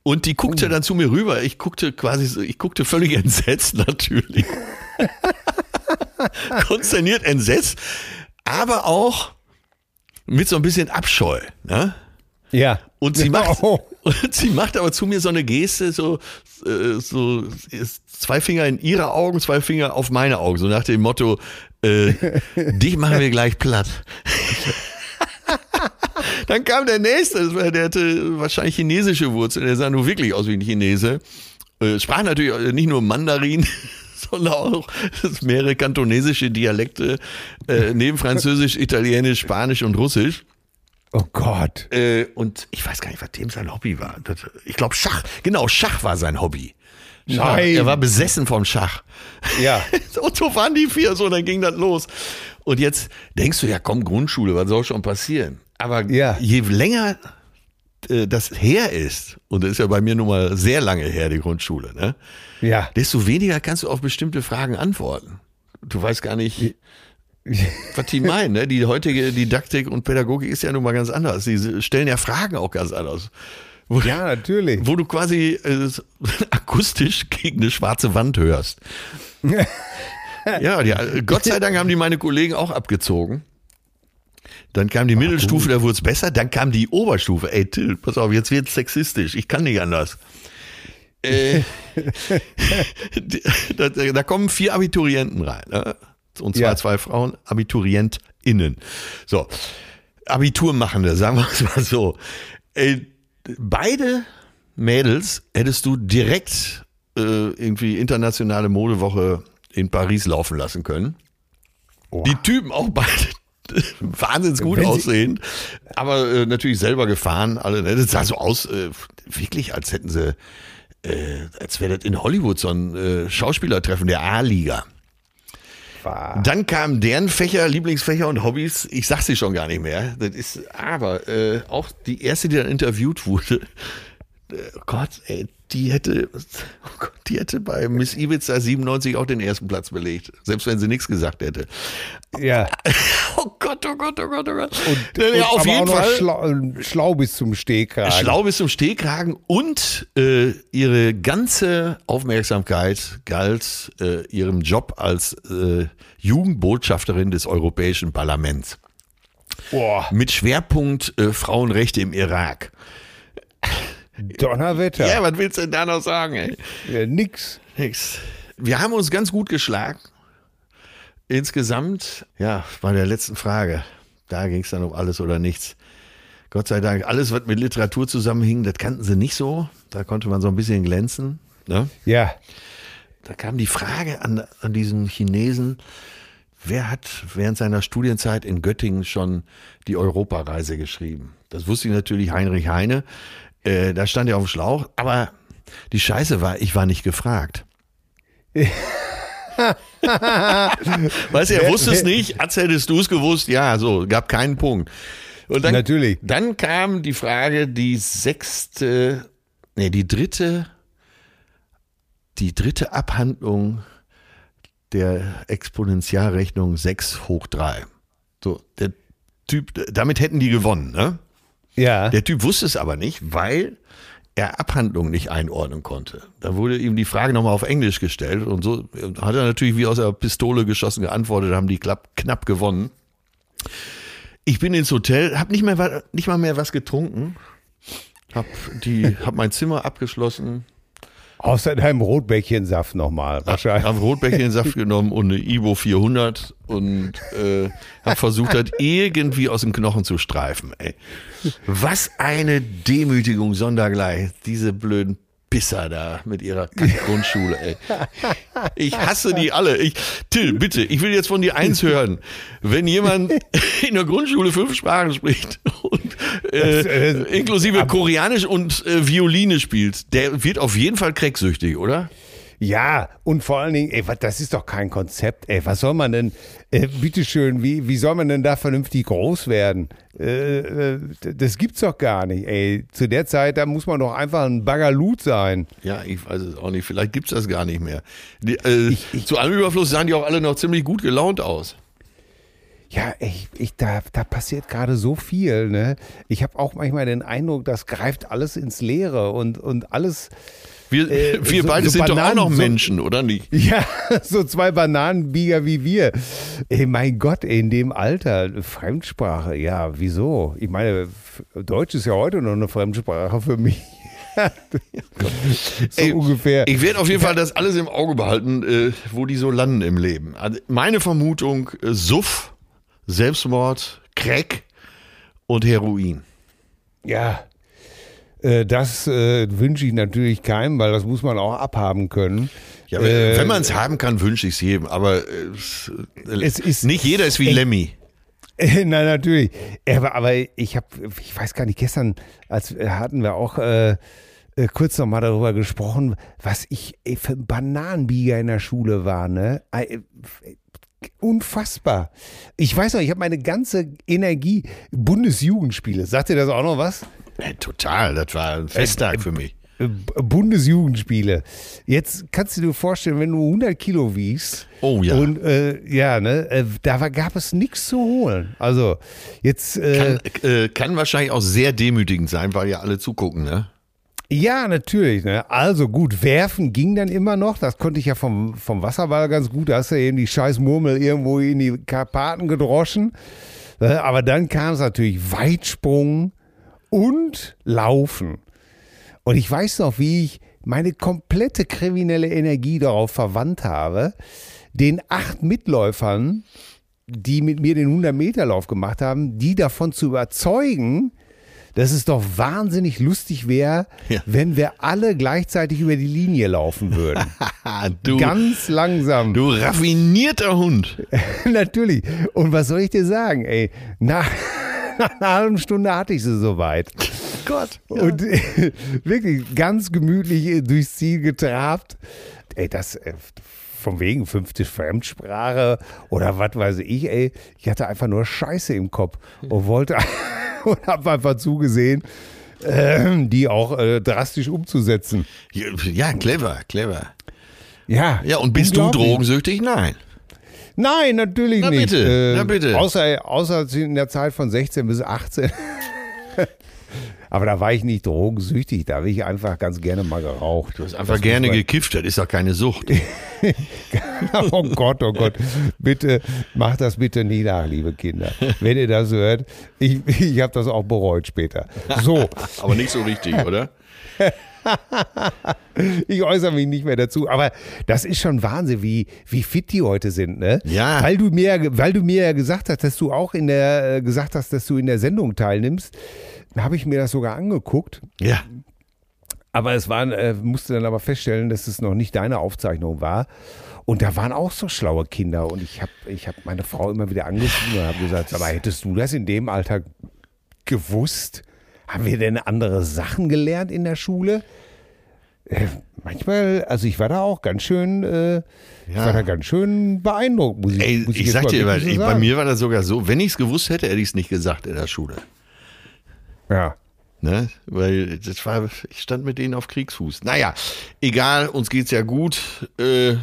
Und die guckte dann zu mir rüber. Ich guckte quasi, so- ich guckte völlig entsetzt natürlich. Konsterniert entsetzt, aber auch mit so ein bisschen Abscheu. Ne? Ja. Und sie macht, Oh. und sie macht aber zu mir so eine Geste, so, äh, so zwei Finger in ihre Augen, zwei Finger auf meine Augen, so nach dem Motto, äh, dich machen wir gleich platt. Dann kam der nächste, war- der hatte wahrscheinlich chinesische Wurzeln, der sah nur wirklich aus wie ein Chinese. Äh, sprach natürlich nicht nur Mandarin, sondern auch mehrere kantonesische Dialekte, äh, neben Französisch, Italienisch, Spanisch und Russisch. Oh Gott. Äh, und ich weiß gar nicht, was dem sein Hobby war. Ich glaube Schach. Genau, Schach war sein Hobby. Schach. Nein. Er war besessen vom Schach. Ja. Und so waren die vier, so, dann ging das los. Und jetzt denkst du, ja komm, Grundschule, was soll schon passieren? Aber Ja. je länger äh, das her ist, und das ist ja bei mir nun mal sehr lange her, die Grundschule, ne? Ja. desto weniger kannst du auf bestimmte Fragen antworten. Du weißt gar nicht, was die meinen. Ne? Die heutige Didaktik und Pädagogik ist ja nun mal ganz anders. Sie stellen ja Fragen auch ganz anders. Wo, Ja, natürlich. wo du quasi äh, akustisch gegen eine schwarze Wand hörst. ja, äh, Gott sei Dank haben die meine Kollegen auch abgezogen. Dann kam die Mittelstufe, da wurde es besser. Dann kam die Oberstufe. Ey, Till, pass auf, jetzt wird sexistisch. Ich kann nicht anders. Äh, da, da kommen vier Abiturienten rein. Ne? Und zwar Ja. zwei Frauen, AbiturientInnen. So, Abiturmachende, sagen wir es mal so. Äh, beide Mädels hättest du direkt äh, irgendwie internationale Modewoche in Paris laufen lassen können. Die Typen auch beide wahnsinnig gut aussehen, aber äh, natürlich selber gefahren. Alle, ne? Das sah so aus, äh, wirklich, als hätten sie, äh, als wäre das in Hollywood so ein äh, Schauspielertreffen der A-Liga. War- Dann kamen deren Fächer, Lieblingsfächer und Hobbys. Ich sag sie schon gar nicht mehr. Das ist aber äh, auch die erste, die dann interviewt wurde. Äh, Gott, ey, die hätte, oh Gott, die hätte bei Miss Ibiza 97 auch den ersten Platz belegt, selbst wenn sie nichts gesagt hätte. Ja. Oh Gott, oh Gott, oh Gott, oh Gott. Und, ja, und auf aber jeden Fall. Schlau, schlau bis zum Stehkragen. Schlau bis zum Stehkragen und äh, ihre ganze Aufmerksamkeit galt äh, ihrem Job als äh, Jugendbotschafterin des Europäischen Parlaments. Boah, Mit Schwerpunkt äh, Frauenrechte im Irak. Donnerwetter. Ja, was willst du denn da noch sagen, ey? Ja, nix. Nix. Wir haben uns ganz gut geschlagen. Insgesamt, ja, bei der letzten Frage, da ging es dann um alles oder nichts. Gott sei Dank, alles, was mit Literatur zusammenhing, das kannten sie nicht so. Da konnte man so ein bisschen glänzen. Ne? Ja. Da kam die Frage an, an diesen Chinesen, wer hat während seiner Studienzeit in Göttingen schon die Europareise geschrieben? Das wusste ich natürlich Heinrich Heine. Äh, da stand er auf dem Schlauch. Aber die Scheiße war, ich war nicht gefragt. weißt du, er wusste es nicht. Als hättest du es gewusst, ja, so, gab keinen Punkt. Und dann, Natürlich. Dann kam die Frage, die sechste, nee, die dritte, die dritte Abhandlung der Exponentialrechnung 6 hoch 3. So, der Typ, damit hätten die gewonnen, ne? Ja. Der Typ wusste es aber nicht, weil er Abhandlungen nicht einordnen konnte. Da wurde ihm die Frage nochmal auf Englisch gestellt und so hat er natürlich wie aus der Pistole geschossen geantwortet, haben die knapp, knapp gewonnen. Ich bin ins Hotel, habe nicht nicht mal mehr was getrunken, hab die, hab mein Zimmer abgeschlossen, Außer deinem Rotbäckchensaft nochmal, wahrscheinlich. Ich habe Rotbäckchensaft genommen und eine Ivo 400 und äh, habe versucht, das irgendwie aus dem Knochen zu streifen. Ey. Was eine Demütigung sondergleich, diese blöden Pisser da mit ihrer Grundschule, ey. Ich hasse die alle. Ich, Till, bitte, ich will jetzt von dir eins hören. Wenn jemand in der Grundschule fünf Sprachen spricht und äh, äh, inklusive Koreanisch und äh, Violine spielt, der wird auf jeden Fall cracksüchtig, oder? Ja, und vor allen Dingen, ey, das ist doch kein Konzept, ey. Was soll man denn, äh, bitteschön, wie, wie soll man denn da vernünftig groß werden? Äh, äh, das gibt's doch gar nicht, ey. Zu der Zeit, da muss man doch einfach ein Bagalut sein. Ja, ich weiß es auch nicht. Vielleicht gibt's das gar nicht mehr. Die, äh, ich, ich, zu allem Überfluss sahen die auch alle noch ziemlich gut gelaunt aus. Ja, ich, ich, da, da passiert gerade so viel. Ne? Ich habe auch manchmal den Eindruck, das greift alles ins Leere und, und alles wir, äh, wir so, beide so sind Bananen, doch auch noch Menschen, oder nicht? Ja, so zwei Bananenbieger wie wir. Ey, mein Gott, in dem Alter, Fremdsprache, ja, wieso? Ich meine, Deutsch ist ja heute noch eine Fremdsprache für mich. so Ey, ungefähr. Ich werde auf jeden Fall das alles im Auge behalten, äh, wo die so landen im Leben. Also meine Vermutung, äh, Suff, Selbstmord, Crack und Heroin. Ja, das äh, wünsche ich natürlich keinem, weil das muss man auch abhaben können. Ja, äh, wenn man es haben kann, wünsche ich es jedem. Aber äh, es ist nicht jeder ist wie Lemmy. Nein, natürlich. Aber, aber ich habe, ich weiß gar nicht, gestern als hatten wir auch äh, äh, kurz noch mal darüber gesprochen, was ich ey, für ein Bananenbieger in der Schule war. Ne? Äh, unfassbar. Ich weiß noch, ich habe meine ganze Energie. Bundesjugendspiele. Sagt ihr das auch noch was? Ja, total, das war ein Festtag für mich. Äh, Bundesjugendspiele. Jetzt kannst du dir vorstellen, wenn du 100 Kilo wiegst. Oh ja. Und äh, ja, ne, äh, da war, gab es nichts zu holen. Also jetzt. Äh, kann, äh, kann wahrscheinlich auch sehr demütigend sein, weil ja alle zugucken, ne? Ja, natürlich. Ne? Also gut, werfen ging dann immer noch. Das konnte ich ja vom, vom Wasserball ganz gut. Da hast du eben die scheiß Murmel irgendwo in die Karpaten gedroschen. Aber dann kam es natürlich Weitsprung, und Laufen. Und ich weiß noch, wie ich meine komplette kriminelle Energie darauf verwandt habe, den acht Mitläufern, die mit mir den 100-Meter-Lauf gemacht haben, die davon zu überzeugen, dass es doch wahnsinnig lustig wäre, ja. wenn wir alle gleichzeitig über die Linie laufen würden. du, Ganz langsam. Du raffinierter Hund. Natürlich. Und was soll ich dir sagen, ey? Nach nach einer halben Stunde hatte ich sie soweit. Gott. Ja. Und äh, wirklich ganz gemütlich durchs Ziel getrabt. Ey, das äh, von wegen 50 Fremdsprache oder was weiß ich, ey. Ich hatte einfach nur Scheiße im Kopf und wollte und habe einfach zugesehen, äh, die auch äh, drastisch umzusetzen. Ja, clever, clever. Ja. Ja, und bist du drogensüchtig? Nein. Nein, natürlich Na nicht. Bitte, äh, na bitte. Außer, außer in der Zeit von 16 bis 18. Aber da war ich nicht drogensüchtig, da habe ich einfach ganz gerne mal geraucht. Du hast einfach das gerne gekifft, das ist doch keine Sucht. oh Gott, oh Gott. Bitte, macht das bitte nie nach, liebe Kinder. Wenn ihr das hört, ich, ich habe das auch bereut später. So. Aber nicht so richtig, oder? ich äußere mich nicht mehr dazu, aber das ist schon Wahnsinn, wie, wie fit die heute sind, ne? Ja. Weil du mir, weil du mir ja gesagt hast, dass du auch in der, äh, gesagt hast, dass du in der Sendung teilnimmst, habe ich mir das sogar angeguckt. Ja. Aber es waren, äh, musste dann aber feststellen, dass es noch nicht deine Aufzeichnung war. Und da waren auch so schlaue Kinder. Und ich habe ich hab meine Frau immer wieder angerufen und habe gesagt, aber hättest du das in dem Alter gewusst? Haben wir denn andere Sachen gelernt in der Schule? Äh, manchmal, also ich war da auch ganz schön, äh, ja. ich war da ganz schön beeindruckt. Muss ich, Ey, muss ich, ich sag dir, so bei, bei mir war das sogar so, wenn ich es gewusst hätte, hätte ich es nicht gesagt in der Schule. Ja. Ne? Weil das war, ich stand mit denen auf Kriegsfuß. Naja, egal, uns geht's ja gut. Äh,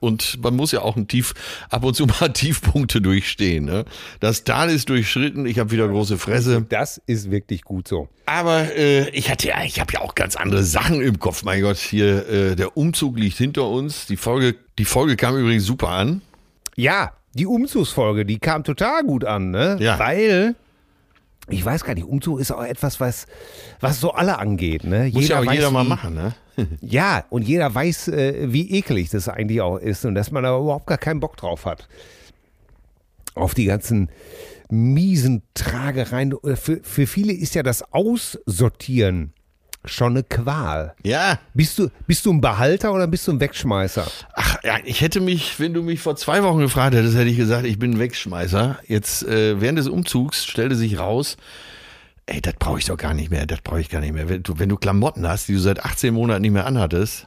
und man muss ja auch ein Tief, ab und zu mal Tiefpunkte durchstehen. Ne? Das Tal ist durchschritten, ich habe wieder große Fresse. Das ist wirklich gut so. Aber äh, ich hatte ja, ich habe ja auch ganz andere Sachen im Kopf. Mein Gott, hier äh, der Umzug liegt hinter uns. Die Folge, die Folge kam übrigens super an. Ja, die Umzugsfolge, die kam total gut an, ne? Ja. Weil ich weiß gar nicht, Umzug ist auch etwas, was, was so alle angeht. Ne? Muss ja auch jeder weiß, mal machen, ne? Ja, und jeder weiß, äh, wie ekelig das eigentlich auch ist und dass man da überhaupt gar keinen Bock drauf hat. Auf die ganzen miesen Tragereien. Für, für viele ist ja das Aussortieren schon eine Qual. Ja. Bist du, bist du ein Behalter oder bist du ein Wegschmeißer? Ach, ja, ich hätte mich, wenn du mich vor zwei Wochen gefragt hättest, hätte ich gesagt, ich bin ein Wegschmeißer. Jetzt äh, während des Umzugs stellte sich raus, ey, das brauche ich doch gar nicht mehr, das brauche ich gar nicht mehr. Wenn du, wenn du Klamotten hast, die du seit 18 Monaten nicht mehr anhattest,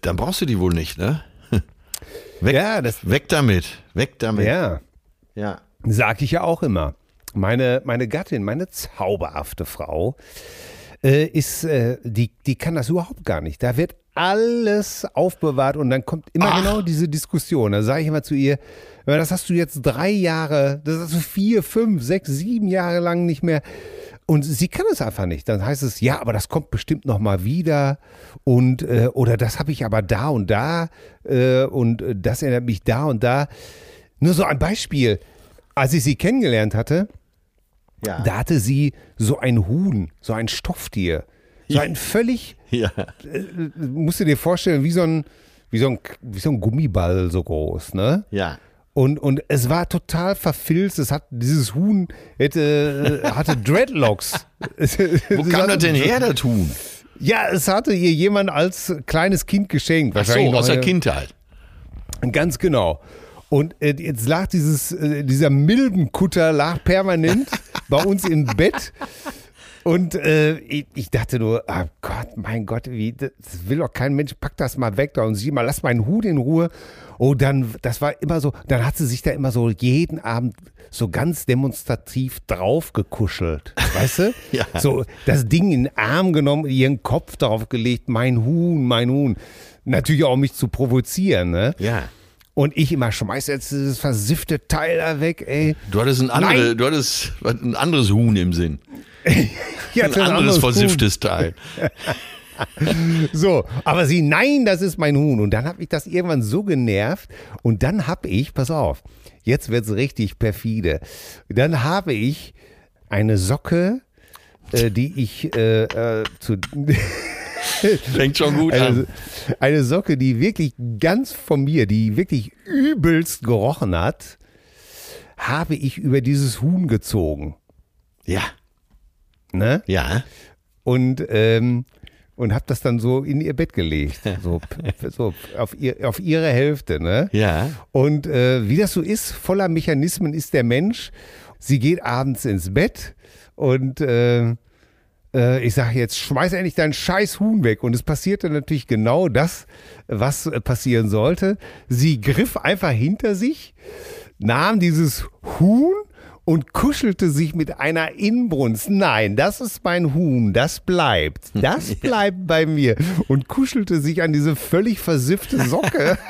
dann brauchst du die wohl nicht, ne? Weg, Ja, das- weg damit, weg damit. Ja. ja. Sag ich ja auch immer. Meine, meine Gattin, meine zauberhafte Frau, äh, ist, äh, die, die kann das überhaupt gar nicht. Da wird alles aufbewahrt und dann kommt immer Ach. genau diese Diskussion. Da sage ich immer zu ihr, "Ja, das hast du jetzt drei Jahre, das hast du vier, fünf, sechs, sieben Jahre lang nicht mehr. Und sie kann es einfach nicht. Dann heißt es, ja, aber das kommt bestimmt noch mal wieder und äh, oder das habe ich aber da und da äh, und äh, das erinnert mich da und da. Nur so ein Beispiel. Als ich sie kennengelernt hatte, Ja. da hatte sie so ein Huhn, so ein Stofftier. So ein völlig, ja. musst du dir vorstellen, wie so ein, wie so ein, wie so ein Gummiball so groß, ne? Ja. Und, und es war total verfilzt. Es hat, dieses Huhn hätte, äh, hatte Dreadlocks. Wo kam das denn her, das Huhn? Ja, es hatte ihr jemand als kleines Kind geschenkt. Ach so, aus der Kindheit. Ganz genau. Und äh, jetzt lag dieses, äh, dieser Milbenkutter lag permanent bei uns im Bett. Und äh, ich, ich dachte nur, ah Gott, mein Gott, wie, das will doch kein Mensch, pack das mal weg da und sieh mal, lass meinen Hut in Ruhe. Oh, dann, das war immer so, dann hat sie sich da immer so jeden Abend so ganz demonstrativ drauf gekuschelt, weißt du? Ja. So das Ding in den Arm genommen, ihren Kopf darauf gelegt, mein Huhn, mein Huhn. Natürlich auch um mich zu provozieren, ne? Ja. Und ich immer schmeiß jetzt dieses versiffte Teil da weg, ey. Du hattest ein, andere, Nein. du hattest ein anderes Huhn im Sinn. Ich Ein anderes versifftes Teil. So, aber sie, nein, das ist mein Huhn. Und dann hat mich das irgendwann so genervt. Und dann habe ich, pass auf, jetzt wird's richtig perfide. Dann habe ich eine Socke, äh, die ich äh, äh, zu Fängt schon gut eine, an. eine Socke, die wirklich ganz von mir, die wirklich übelst gerochen hat, habe ich über dieses Huhn gezogen. Ja. Ne? Ja. und ähm, und habe das dann so in ihr Bett gelegt, so, so auf, ihr, auf ihre Hälfte, ne? Ja. Und äh, wie das so ist, voller Mechanismen ist der Mensch. Sie geht abends ins Bett und äh, äh, ich sage jetzt, schmeiß endlich deinen scheiß Huhn weg. Und es passierte natürlich genau das, was passieren sollte. Sie griff einfach hinter sich, nahm dieses Huhn und kuschelte sich mit einer Inbrunst. Nein, das ist mein Huhn, das bleibt. Das bleibt bei mir. Und kuschelte sich an diese völlig versiffte Socke.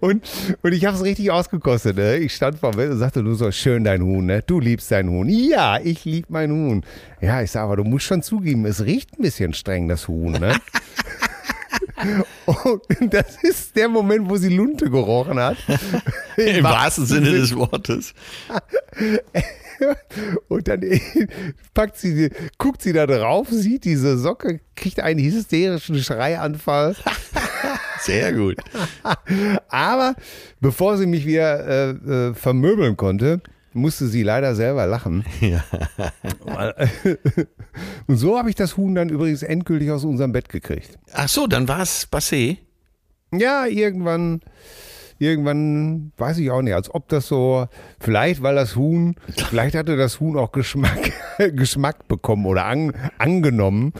Und, und ich habe es richtig ausgekostet. Ne? Ich stand vor mir und sagte, du so schön dein Huhn, ne? Du liebst dein Huhn. Ja, ich lieb mein Huhn. Ja, ich sage, aber du musst schon zugeben, es riecht ein bisschen streng, das Huhn, ne? und das ist der Moment, wo sie Lunte gerochen hat. Im wahrsten Sinne des Wortes. Und dann packt sie, guckt sie da drauf, sieht diese Socke, kriegt einen hysterischen Schreianfall. Sehr gut. Aber bevor sie mich wieder äh, äh, vermöbeln konnte, musste sie leider selber lachen. Ja. Und so habe ich das Huhn dann übrigens endgültig aus unserem Bett gekriegt. Ach so, dann war es passé. Ja, irgendwann, irgendwann, weiß ich auch nicht, als ob das so, vielleicht weil das Huhn, vielleicht hatte das Huhn auch Geschmack, Geschmack bekommen oder an, angenommen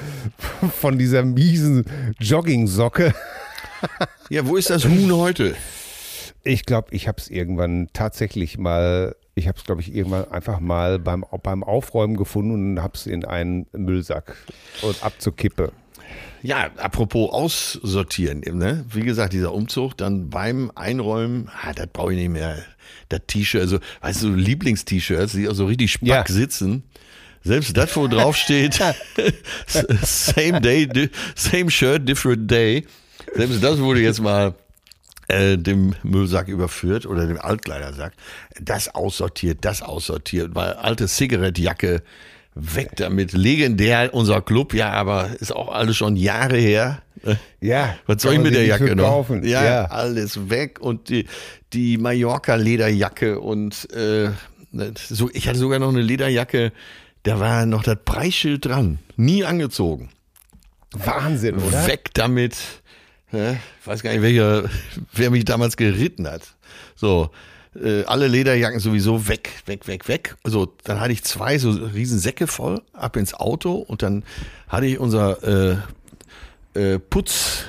von dieser miesen Jogging-Socke. Ja, wo ist das Huhn heute? Ich glaube, ich habe es irgendwann tatsächlich mal, ich habe es, glaube ich, irgendwann einfach mal beim, beim Aufräumen gefunden und habe es in einen Müllsack und ab zur Kippe. ja, apropos aussortieren, ne? wie gesagt, dieser Umzug, dann beim Einräumen, ah, das brauche ich nicht mehr. Das T-Shirt, also, weißt du, Lieblings-T-Shirts, die auch so richtig spack Ja. sitzen. Selbst das, wo drauf steht, same day, same shirt, different day. Selbst das wurde jetzt mal äh, dem Müllsack überführt oder dem Altkleidersack. Das aussortiert, das aussortiert, weil alte Zigarettjacke weg damit. Legendär unser Club, ja, aber ist auch alles schon Jahre her. Ja. Was soll ich mit der Jacke noch? kaufen. Ja, ja. alles weg und die, die Mallorca-Lederjacke und äh, so, ich hatte sogar noch eine Lederjacke, da war noch das Preisschild dran. Nie angezogen. Wahnsinn, oder? Weg damit. Ja, ich weiß gar nicht, welcher, wer mich damals geritten hat. So, äh, alle Lederjacken sowieso weg, weg, weg, weg. So, dann hatte ich zwei so riesen Säcke voll, ab ins Auto und dann hatte ich unser äh, äh, Putz,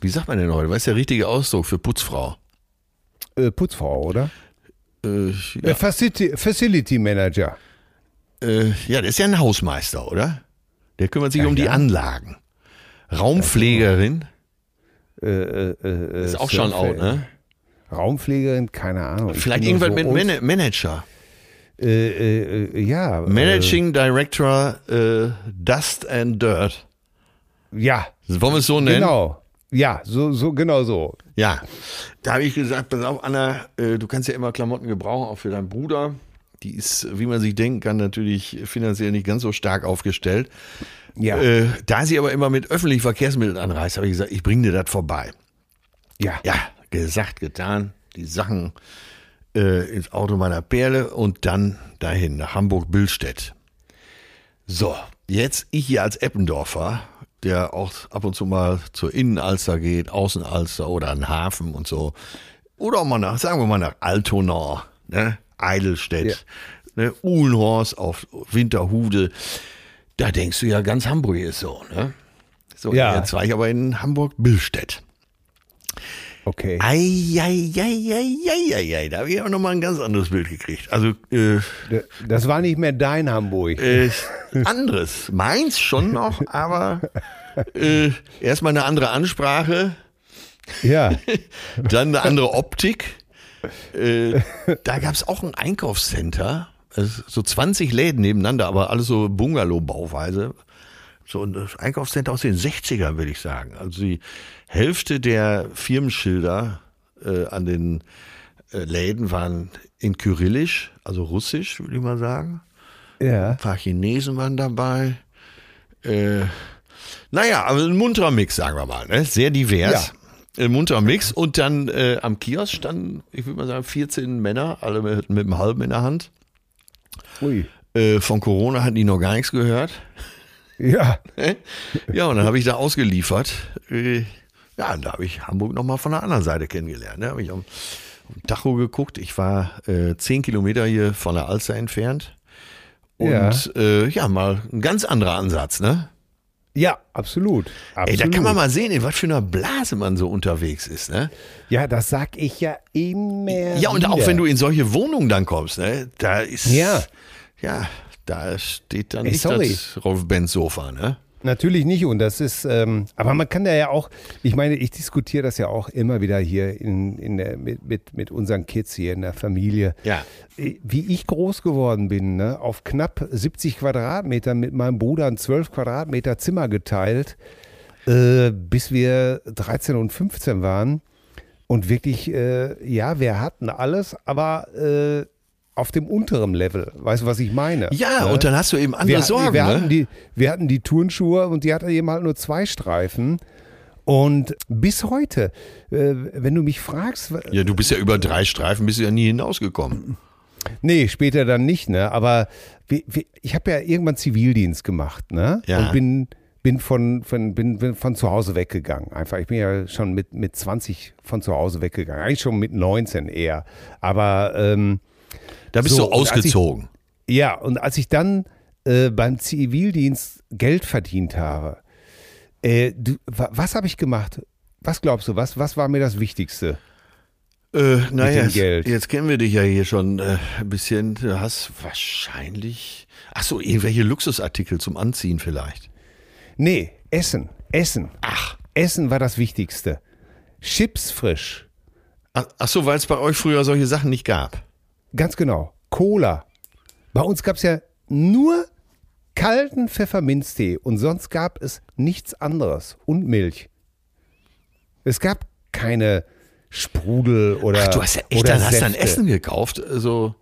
wie sagt man denn heute? Was ist der richtige Ausdruck für Putzfrau? Äh, Putzfrau, oder? Äh, Äh, ja, Facility, Facility Manager. äh, ja, der ist ja ein Hausmeister, oder? Der kümmert sich um die ja. Anlagen. Raumpflegerin Äh, äh, äh, ist auch schon out, ne? Raumpflegerin, keine Ahnung. Ich Vielleicht irgendwann so mit Man Manager. Äh, äh, äh, ja. Managing Director äh, Dust and Dirt. Ja, Wollen wir es so nennen? genau. Ja, so, so, genau so. Ja. Da habe ich gesagt, pass auf, Anna, du kannst ja immer Klamotten gebrauchen, auch für deinen Bruder. Die ist, wie man sich denken kann, natürlich finanziell nicht ganz so stark aufgestellt. Ja, Äh, da sie aber immer mit öffentlichen Verkehrsmitteln anreist, habe ich gesagt, ich bringe dir das vorbei. ja. Ja, gesagt, getan. Die Sachen äh, ins Auto meiner Perle und dann dahin nach Hamburg-Billstedt. So, jetzt ich hier als Eppendorfer, der auch ab und zu mal zur Innenalster geht, Außenalster oder an Hafen und so. Oder auch mal nach, sagen wir mal nach Altona, ne? Eidelstedt, ne? Uhlenhorst auf Winterhude. Da denkst du ja, ganz Hamburg ist so, ne? So, Ja. jetzt war ich aber in Hamburg-Billstedt. Okay. Eieieiei, da habe ich auch nochmal ein ganz anderes Bild gekriegt. Also, äh, Das war nicht mehr dein Hamburg. äh, anderes. Meins schon noch, aber äh, erstmal eine andere Ansprache, Ja. dann eine andere Optik. Äh, da gab es auch ein Einkaufscenter, so 20 Läden nebeneinander, aber alles so Bungalow-Bauweise. So ein Einkaufscenter aus den 60ern, würde ich sagen. Also die Hälfte der Firmenschilder äh, an den äh, Läden waren in Kyrillisch, also Russisch, würde ich mal sagen. Ja. Ein paar Chinesen waren dabei. Äh, naja, aber ein munterer Mix, sagen wir mal. Ne? Sehr divers. Ein munterer Mix. Und dann äh, am Kiosk standen, ich würde mal sagen, 14 Männer, alle mit, mit einem Halben in der Hand. Ui. Äh, von Corona hatten die noch gar nichts gehört. Ja. Ja, und dann habe ich da ausgeliefert. Äh, ja, und da habe ich Hamburg nochmal von der anderen Seite kennengelernt. Ne? Habe ich am, am Tacho geguckt. Ich war äh, zehn Kilometer hier von der Alster entfernt. Und Ja. ja, äh, ja mal ein ganz anderer Ansatz, ne? Ja, absolut. absolut. Ey, da kann man mal sehen, in was für einer Blase man so unterwegs ist, ne? Ja, das sag ich ja immer. Ja, und wieder. auch wenn du in solche Wohnungen dann kommst, ne? Da ist. Ja. Ja, da steht dann Ey, nicht sorry. das Rolf-Benz-Sofa, ne? Natürlich nicht und das ist, ähm, aber man kann da ja auch, ich meine, ich diskutiere das ja auch immer wieder hier in, in der, mit, mit, mit unseren Kids hier in der Familie. Ja. Wie ich groß geworden bin, ne, auf knapp 70 Quadratmeter mit meinem Bruder ein 12 Quadratmeter Zimmer geteilt, äh, bis wir 13 und 15 waren. Und wirklich, äh, ja, wir hatten alles, aber äh, auf dem unteren Level. Weißt du, was ich meine? Ja, Ne? und dann hast du eben andere wir, hatten- Sorgen, wir, ne? hatten die, wir hatten die Turnschuhe und die hatte eben halt nur zwei Streifen. Und bis heute, äh, wenn du mich fragst, Ja, du bist ja über drei Streifen, bist du ja nie hinausgekommen. nee, später dann nicht, ne? Aber wie, wie, ich habe ja irgendwann Zivildienst gemacht, ne? Ja. Und bin, bin von, von, bin, bin von zu Hause weggegangen. Einfach, ich bin ja schon mit, mit 20 von zu Hause weggegangen. Eigentlich schon mit 19 eher. Aber ähm, Da bist So, du als ich- ausgezogen. Ja, und als ich dann äh, beim Zivildienst Geld verdient habe, äh, du, wa, was habe ich gemacht? Was glaubst du, was, was war mir das Wichtigste? Äh, naja, jetzt, Geld. jetzt kennen wir dich ja hier schon äh, ein bisschen. Du hast wahrscheinlich. Ach so, irgendwelche Luxusartikel zum Anziehen vielleicht. Nee, Essen. Essen. Ach. Essen war das Wichtigste. Chips frisch. Ach, ach so, weil es bei euch früher solche Sachen nicht gab. Ganz genau. Cola. Bei uns gab es ja nur kalten Pfefferminztee und sonst gab es nichts anderes. Und Milch. Es gab keine Sprudel oder. Ach, du hast ja echt dann, hast dann. Essen gekauft. So.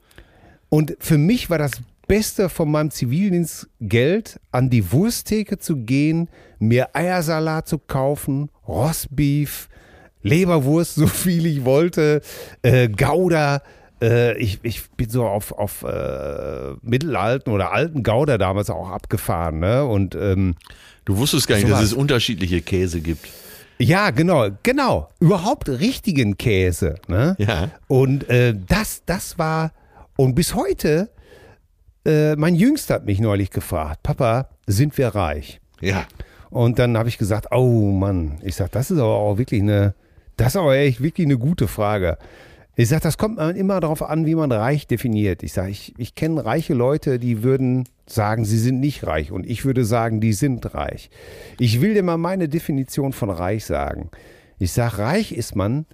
Und für mich war das Beste von meinem Zivildienstgeld, an die Wursttheke zu gehen, mir Eiersalat zu kaufen, Rostbeef, Leberwurst, so viel ich wollte, äh, Gouda. Äh, ich, ich bin so auf, auf äh, mittelalten oder alten Gouda damals auch abgefahren. Ne? Und ähm, Du wusstest gar nicht, So dass es unterschiedliche Käse gibt. ja, genau, genau. Überhaupt richtigen Käse. Ne? Ja. Und äh, das, das war, und bis heute, äh, mein Jüngster hat mich neulich gefragt, Papa, sind wir reich? Ja. Und dann habe ich gesagt, oh Mann, ich sag, das ist aber auch wirklich eine, das ist aber echt wirklich eine gute Frage. Ich sage, das kommt man immer darauf an, wie man reich definiert. Ich sage, ich, ich kenne reiche Leute, die würden sagen, sie sind nicht reich. Und ich würde sagen, die sind reich. Ich will dir mal meine Definition von reich sagen. Ich sage, reich ist man,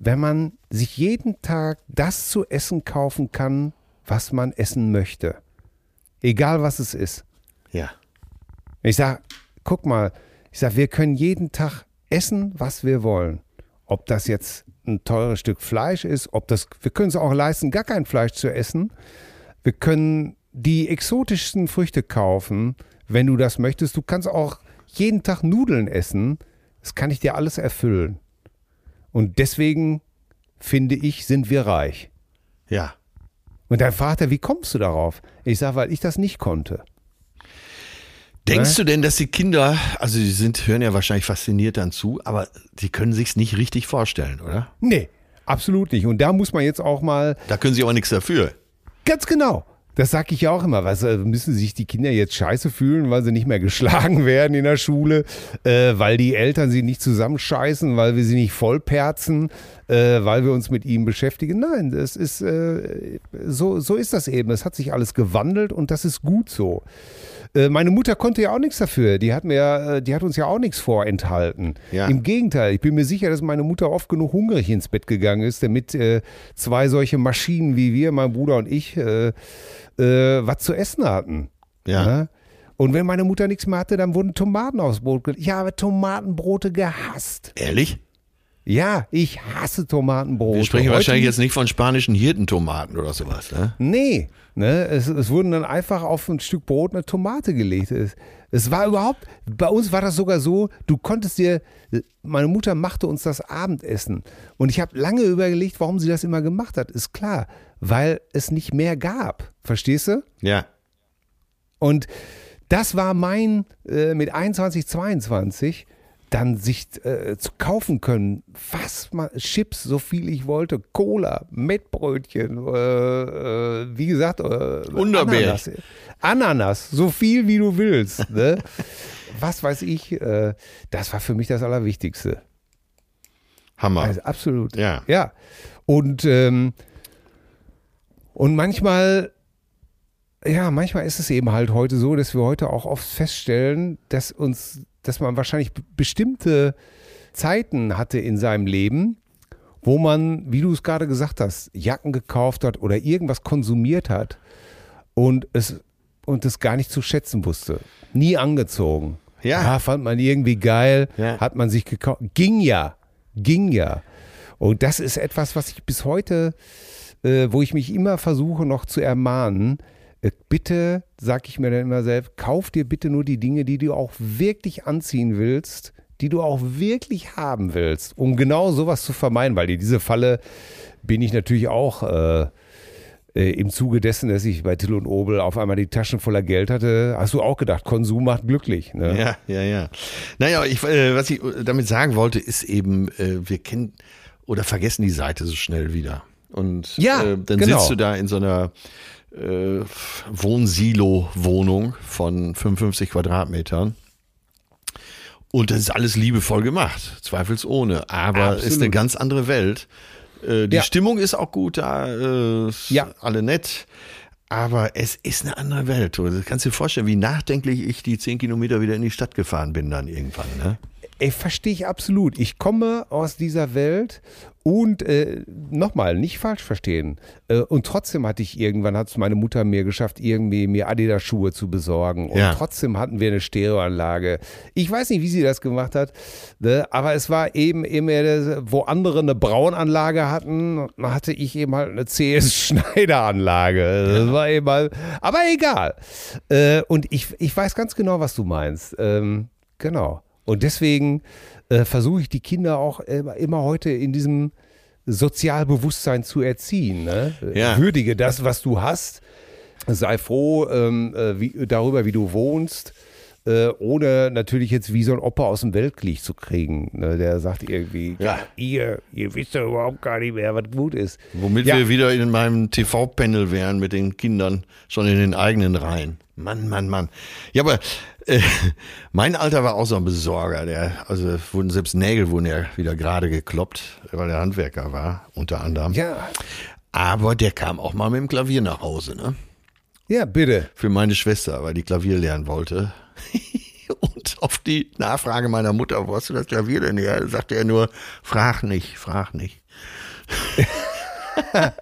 wenn man sich jeden Tag das zu essen kaufen kann, was man essen möchte. Egal was es ist. Ja. Ich sag, guck mal, ich sag, wir können jeden Tag essen, was wir wollen. Ob das jetzt ein teures Stück Fleisch ist, ob das, wir können es auch leisten, gar kein Fleisch zu essen. Wir können die exotischsten Früchte kaufen, wenn du das möchtest. Du kannst auch jeden Tag Nudeln essen. Das kann ich dir alles erfüllen. Und deswegen finde ich, sind wir reich. Ja. Und dann fragt er, wie kommst du darauf? Ich sage, weil ich das nicht konnte. Denkst Ne? du denn, dass die Kinder, also die sind, hören ja wahrscheinlich fasziniert dann zu, aber die können sich's nicht richtig vorstellen, oder? Nee, absolut nicht. Und da muss man jetzt auch mal Da können sie aber nichts dafür. Ganz genau. Das sage ich ja auch immer. Was, äh, müssen sich die Kinder jetzt scheiße fühlen, weil sie nicht mehr geschlagen werden in der Schule, äh, weil die Eltern sie nicht zusammenscheißen, weil wir sie nicht vollperzen, äh, weil wir uns mit ihnen beschäftigen. Nein, das ist, äh, so, so ist das eben. Es hat sich alles gewandelt und das ist gut so. Äh, Meine Mutter konnte ja auch nichts dafür. Die hat, mir, äh, die hat uns ja auch nichts vorenthalten. Ja. Im Gegenteil, ich bin mir sicher, dass meine Mutter oft genug hungrig ins Bett gegangen ist, damit äh, zwei solche Maschinen wie wir, mein Bruder und ich, äh, äh, was zu essen hatten. Ja. Ne? Und wenn meine Mutter nichts mehr hatte, dann wurden Tomaten aufs Brot gelegt. Ich habe Tomatenbrote gehasst. Ehrlich? Ja, ich hasse Tomatenbrote. Wir sprechen Heute wahrscheinlich jetzt nicht von spanischen Hirtentomaten oder sowas, ne? Nee, ne, es, es wurden dann einfach auf ein Stück Brot eine Tomate gelegt. Es, es war überhaupt, bei uns war das sogar so, du konntest dir, meine Mutter machte uns das Abendessen. Und ich habe lange überlegt, warum sie das immer gemacht hat. Ist klar, weil es nicht mehr gab. Verstehst du? Ja. Und das war mein, äh, mit 21, 22, dann sich äh, zu kaufen können, was man, Chips, so viel ich wollte, Cola, Mettbrötchen, äh, äh, wie gesagt, äh. Ananas, Ananas, so viel wie du willst. Ne? was weiß ich, äh, das war für mich das Allerwichtigste. Hammer. Also absolut. Ja. Ja. Und, ähm, und manchmal, ja, manchmal ist es eben halt heute so, dass wir heute auch oft feststellen, dass uns, dass man wahrscheinlich bestimmte Zeiten hatte in seinem Leben, wo man, wie du es gerade gesagt hast, Jacken gekauft hat oder irgendwas konsumiert hat und es und es gar nicht zu schätzen wusste. Nie angezogen. Ja. fand man irgendwie geil, Ja. hat man sich gekauft. Ging ja, ging ja. Und das ist etwas, was ich bis heute, äh, wo ich mich immer versuche noch zu ermahnen. Äh, bitte, sag ich mir dann immer selbst, kauf dir bitte nur die Dinge, die du auch wirklich anziehen willst, die du auch wirklich haben willst, um genau sowas zu vermeiden, weil in diese Falle bin ich natürlich auch äh, äh, im Zuge dessen, dass ich bei Till und Obel auf einmal die Taschen voller Geld hatte, hast du auch gedacht, Konsum macht glücklich. Ne? Ja, ja, ja. Naja, ich, äh, was ich damit sagen wollte, ist eben, äh, wir kennen oder vergessen die Seite so schnell wieder. Und Ja, äh, dann genau. sitzt du da in so einer äh, Wohnsilo-Wohnung von 55 Quadratmetern. Und das ist alles liebevoll gemacht, zweifelsohne. Aber es ist eine ganz andere Welt. Äh, die Ja. Stimmung ist auch gut da, äh, ist Ja. alle nett. aber es ist eine andere Welt. Du kannst dir vorstellen, wie nachdenklich ich die zehn Kilometer wieder in die Stadt gefahren bin dann irgendwann. Ne? Ey, verstehe ich absolut. Ich komme aus dieser Welt und äh, nochmal, nicht falsch verstehen. Äh, und trotzdem hatte ich irgendwann, hat es meine Mutter mir geschafft, irgendwie mir Adidas-Schuhe zu besorgen. Und Ja. trotzdem hatten wir eine Stereoanlage. Ich weiß nicht, wie sie das gemacht hat, ne? aber es war eben immer, wo andere eine Braunanlage hatten, hatte ich eben halt eine CS Schneider-Anlage. Das war eben halt, aber egal. Äh, und ich, ich weiß ganz genau, was du meinst. Ähm, genau. Und deswegen äh, versuche ich die Kinder auch immer, immer heute in diesem Sozialbewusstsein zu erziehen. Ne? Ja. Würdige das, was du hast. Sei froh ähm, äh, wie, darüber, wie du wohnst. Äh, ohne natürlich jetzt wie so ein Opa aus dem Weltkrieg zu kriegen. Ne? Der sagt irgendwie, Ja. ihr, ihr wisst doch überhaupt gar nicht mehr, was gut ist. Womit Ja. wir wieder in meinem TV-Panel wären mit den Kindern schon in den eigenen Reihen. Mann, Mann, Mann. Ja, aber äh, mein Alter war auch so ein Besorger. Der, also wurden selbst Nägel wurden ja wieder gerade gekloppt, weil er Handwerker war, unter anderem. Ja, Aber der kam auch mal mit dem Klavier nach Hause, ne? ja, bitte. Für meine Schwester, weil die Klavier lernen wollte. Und auf die Nachfrage meiner Mutter, wo hast du das Klavier denn her? Sagte er nur, frag nicht, frag nicht.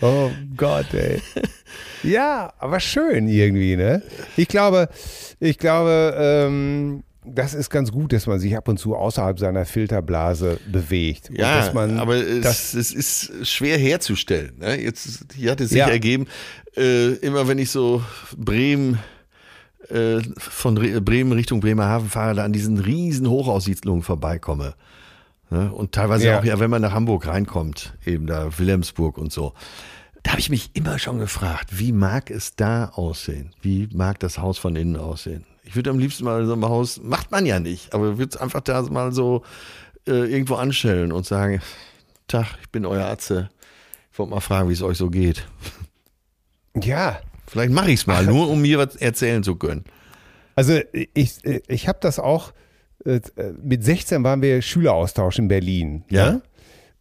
Oh Gott, ey. Ja, aber schön irgendwie, ne? Ich glaube, ich glaube, ähm, das ist ganz gut, dass man sich ab und zu außerhalb seiner Filterblase bewegt. Ja, aber es, das, es ist schwer herzustellen. Ne? Jetzt hier hat es sich Ja. ergeben, äh, immer wenn ich so Bremen äh, von Re Bremen Richtung Bremerhaven fahre, da an diesen riesen Hochhaussiedlungen vorbeikomme. Ne? Und teilweise Ja. auch, ja, wenn man nach Hamburg reinkommt, eben da Wilhelmsburg und so. Da habe ich mich immer schon gefragt, wie mag es da aussehen? Wie mag das Haus von innen aussehen? Ich würde am liebsten mal so ein Haus, macht man ja nicht, aber würde es einfach da mal so äh, irgendwo anstellen und sagen, Tag, ich bin euer Atze. Ich wollte mal fragen, wie es euch so geht. ja, Vielleicht mache ich es mal, nur um mir was erzählen zu können. also ich, ich habe das auch, äh, mit 16 waren wir Schüleraustausch in Berlin. Ja.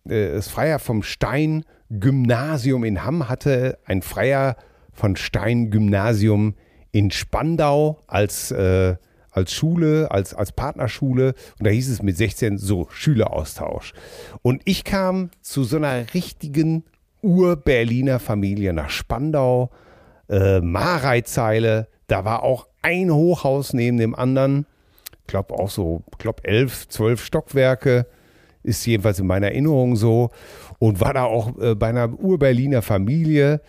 Ne? Äh, Das Freier vom Stein Gymnasium in Hamm hatte ein Freier von Stein Gymnasium in Spandau als, äh, als Schule, als, als Partnerschule. Und da hieß es mit 16 so Schüleraustausch. Und ich kam zu so einer richtigen Ur-Berliner Familie nach Spandau, äh, Mareizeile. Da war auch ein Hochhaus neben dem anderen. Ich glaube auch so, ich glaube elf, zwölf Stockwerke. Ist jedenfalls in meiner Erinnerung so. Und war da auch äh, bei einer Ur-Berliner Familie,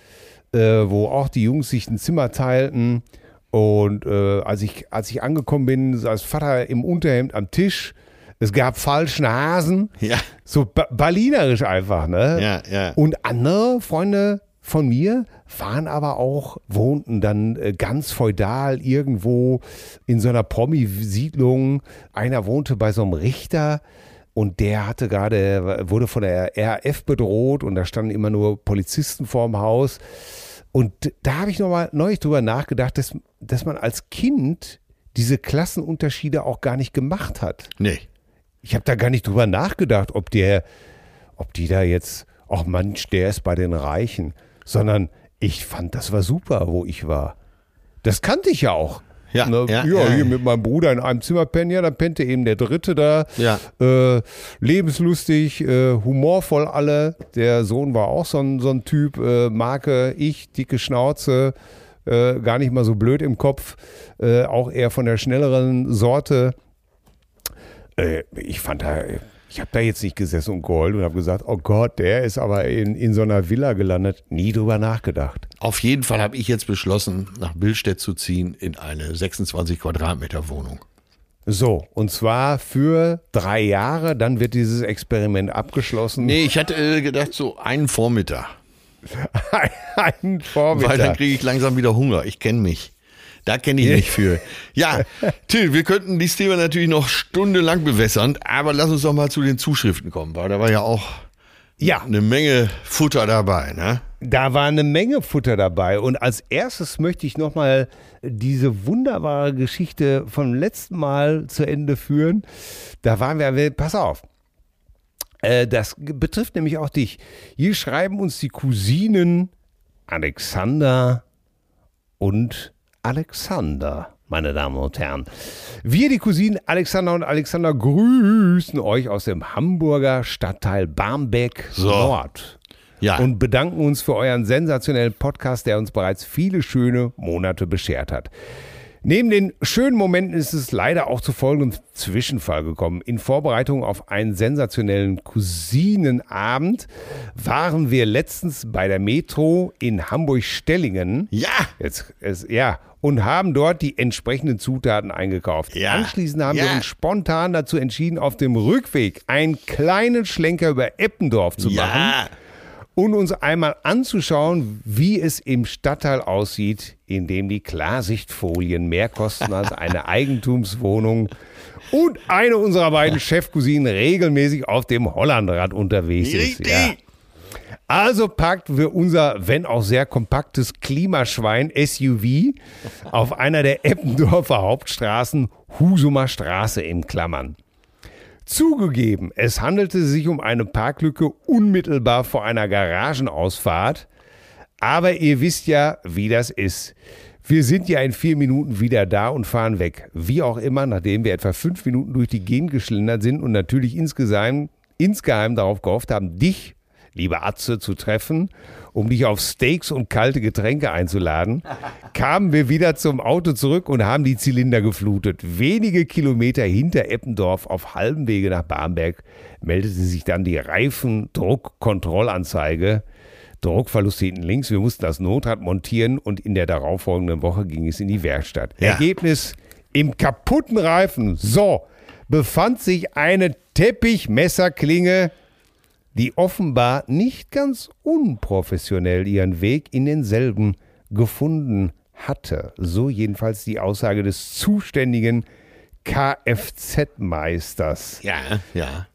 äh, wo auch die Jungs sich ein Zimmer teilten. Und äh, als, ich, als ich angekommen bin, saß Vater im Unterhemd am Tisch. Es gab falschen Hasen. Ja. So ba berlinerisch einfach, ne? Ja, ja. Und andere Freunde von mir waren aber auch, wohnten dann äh, ganz feudal irgendwo in so einer Promi-Siedlung. Einer wohnte bei so einem Richter und der hatte gerade, wurde von der RAF bedroht und da standen immer nur Polizisten vorm Haus. Und da habe ich nochmal neulich drüber nachgedacht, dass, dass man als Kind diese Klassenunterschiede auch gar nicht gemacht hat. Nee. Ich habe da gar nicht drüber nachgedacht, ob der, ob die da jetzt, ach Mensch, der ist bei den Reichen, sondern ich fand, das war super, wo ich war. Das kannte ich ja auch. Ja, Ne, ja, ja, ja. hier mit meinem Bruder in einem Zimmer pennen, ja, dann pennte eben der Dritte da. Ja. Äh, lebenslustig, äh, humorvoll alle. Der Sohn war auch so ein, so ein Typ, äh, Marke, ich, dicke Schnauze, äh, gar nicht mal so blöd im Kopf, äh, auch eher von der schnelleren Sorte. Äh, ich fand da, ich habe da jetzt nicht gesessen und geheult und habe gesagt, oh Gott, der ist aber in, in so einer Villa gelandet. Nie drüber nachgedacht. Auf jeden Fall habe ich jetzt beschlossen, nach Billstedt zu ziehen in eine 26 Quadratmeter Wohnung. So, und zwar für drei Jahre, dann wird dieses Experiment abgeschlossen. Nee, ich hatte äh, gedacht, so einen Vormittag. Ein Vormittag. Weil dann kriege ich langsam wieder Hunger. Ich kenne mich. Da kenne ich mich für. Ja, Till, wir könnten dieses Thema natürlich noch stundenlang bewässern, aber lass uns doch mal zu den Zuschriften kommen, weil da war ja auch ja, eine Menge Futter dabei, ne? da war eine Menge Futter dabei. Und als erstes möchte ich nochmal diese wunderbare Geschichte vom letzten Mal zu Ende führen. Da waren wir, pass auf. Äh, Das betrifft nämlich auch dich. Hier schreiben uns die Cousinen Alexander und Alexander, meine Damen und Herren. Wir, die Cousinen Alexander und Alexander, grüßen euch aus dem Hamburger Stadtteil Barmbek So. Nord. Ja. Und bedanken uns für euren sensationellen Podcast, der uns bereits viele schöne Monate beschert hat. Neben den schönen Momenten ist es leider auch zu folgendem Zwischenfall gekommen. In Vorbereitung auf einen sensationellen Cousinenabend waren wir letztens bei der Metro in Hamburg-Stellingen. Ja. Jetzt, es, ja, und haben dort die entsprechenden Zutaten eingekauft. Ja. Anschließend haben wir Ja. uns spontan dazu entschieden, auf dem Rückweg einen kleinen Schlenker über Eppendorf zu machen Ja. und uns einmal anzuschauen, wie es im Stadtteil aussieht, in dem die Klarsichtfolien mehr kosten als eine Eigentumswohnung und eine unserer beiden Chefcousinen regelmäßig auf dem Hollandrad unterwegs ist. Richtig. Ja. Also packten wir unser, wenn auch sehr kompaktes Klimaschwein SUV auf einer der Eppendorfer Hauptstraßen, Husumer Straße in Klammern. Zugegeben, es handelte sich um eine Parklücke unmittelbar vor einer Garagenausfahrt. Aber ihr wisst ja, wie das ist. Wir sind ja in vier Minuten wieder da und fahren weg. Wie auch immer, nachdem wir etwa fünf Minuten durch die Gegend geschlendert sind und natürlich insgeheim, insgeheim darauf gehofft haben, dich, liebe Atze, zu treffen, um dich auf Steaks und kalte Getränke einzuladen, kamen wir wieder zum Auto zurück und haben die Zylinder geflutet. Wenige Kilometer hinter Eppendorf auf halbem Wege nach Barmbek meldete sich dann die Reifendruckkontrollanzeige. Druckverlust hinten links. Wir mussten das Notrad montieren und in der darauffolgenden Woche ging es in die Werkstatt. Ja. Ergebnis: im kaputten Reifen, so, befand sich eine Teppichmesserklinge, die offenbar nicht ganz unprofessionell ihren Weg in denselben gefunden hatte. So jedenfalls die Aussage des zuständigen Kfz-Meisters. Ja, ja.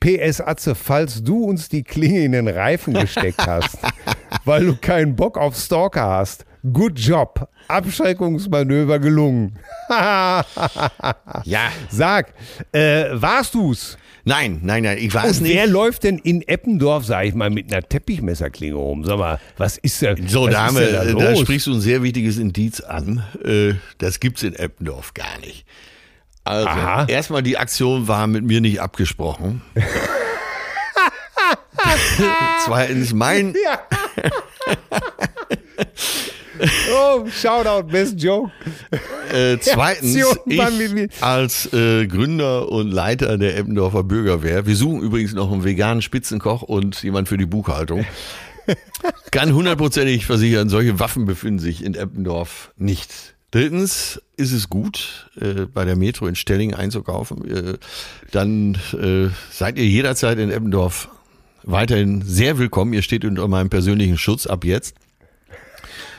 PS Atze, falls du uns die Klinge in den Reifen gesteckt hast, weil du keinen Bock auf Stalker hast, good job. Abschreckungsmanöver gelungen. Ja. Sag, äh, warst du's? Nein, nein, nein, ich weiß Und nicht. wer läuft denn in Eppendorf, sag ich mal, mit einer Teppichmesserklinge rum? Sag mal, was ist denn, So, Dame, da, da sprichst du ein sehr wichtiges Indiz an. Äh, Das gibt's in Eppendorf gar nicht. Also, Aha. erstmal die Aktion war mit mir nicht abgesprochen. Zweitens, mein, Ja. oh, Shoutout, best joke. äh, zweitens, ich als äh, Gründer und Leiter der Eppendorfer Bürgerwehr, wir suchen übrigens noch einen veganen Spitzenkoch und jemand für die Buchhaltung, kann hundertprozentig versichern, solche Waffen befinden sich in Eppendorf nicht. Drittens ist es gut, äh, bei der Metro in Stelling einzukaufen. Äh, dann äh, seid ihr jederzeit in Eppendorf weiterhin sehr willkommen. Ihr steht unter meinem persönlichen Schutz ab jetzt.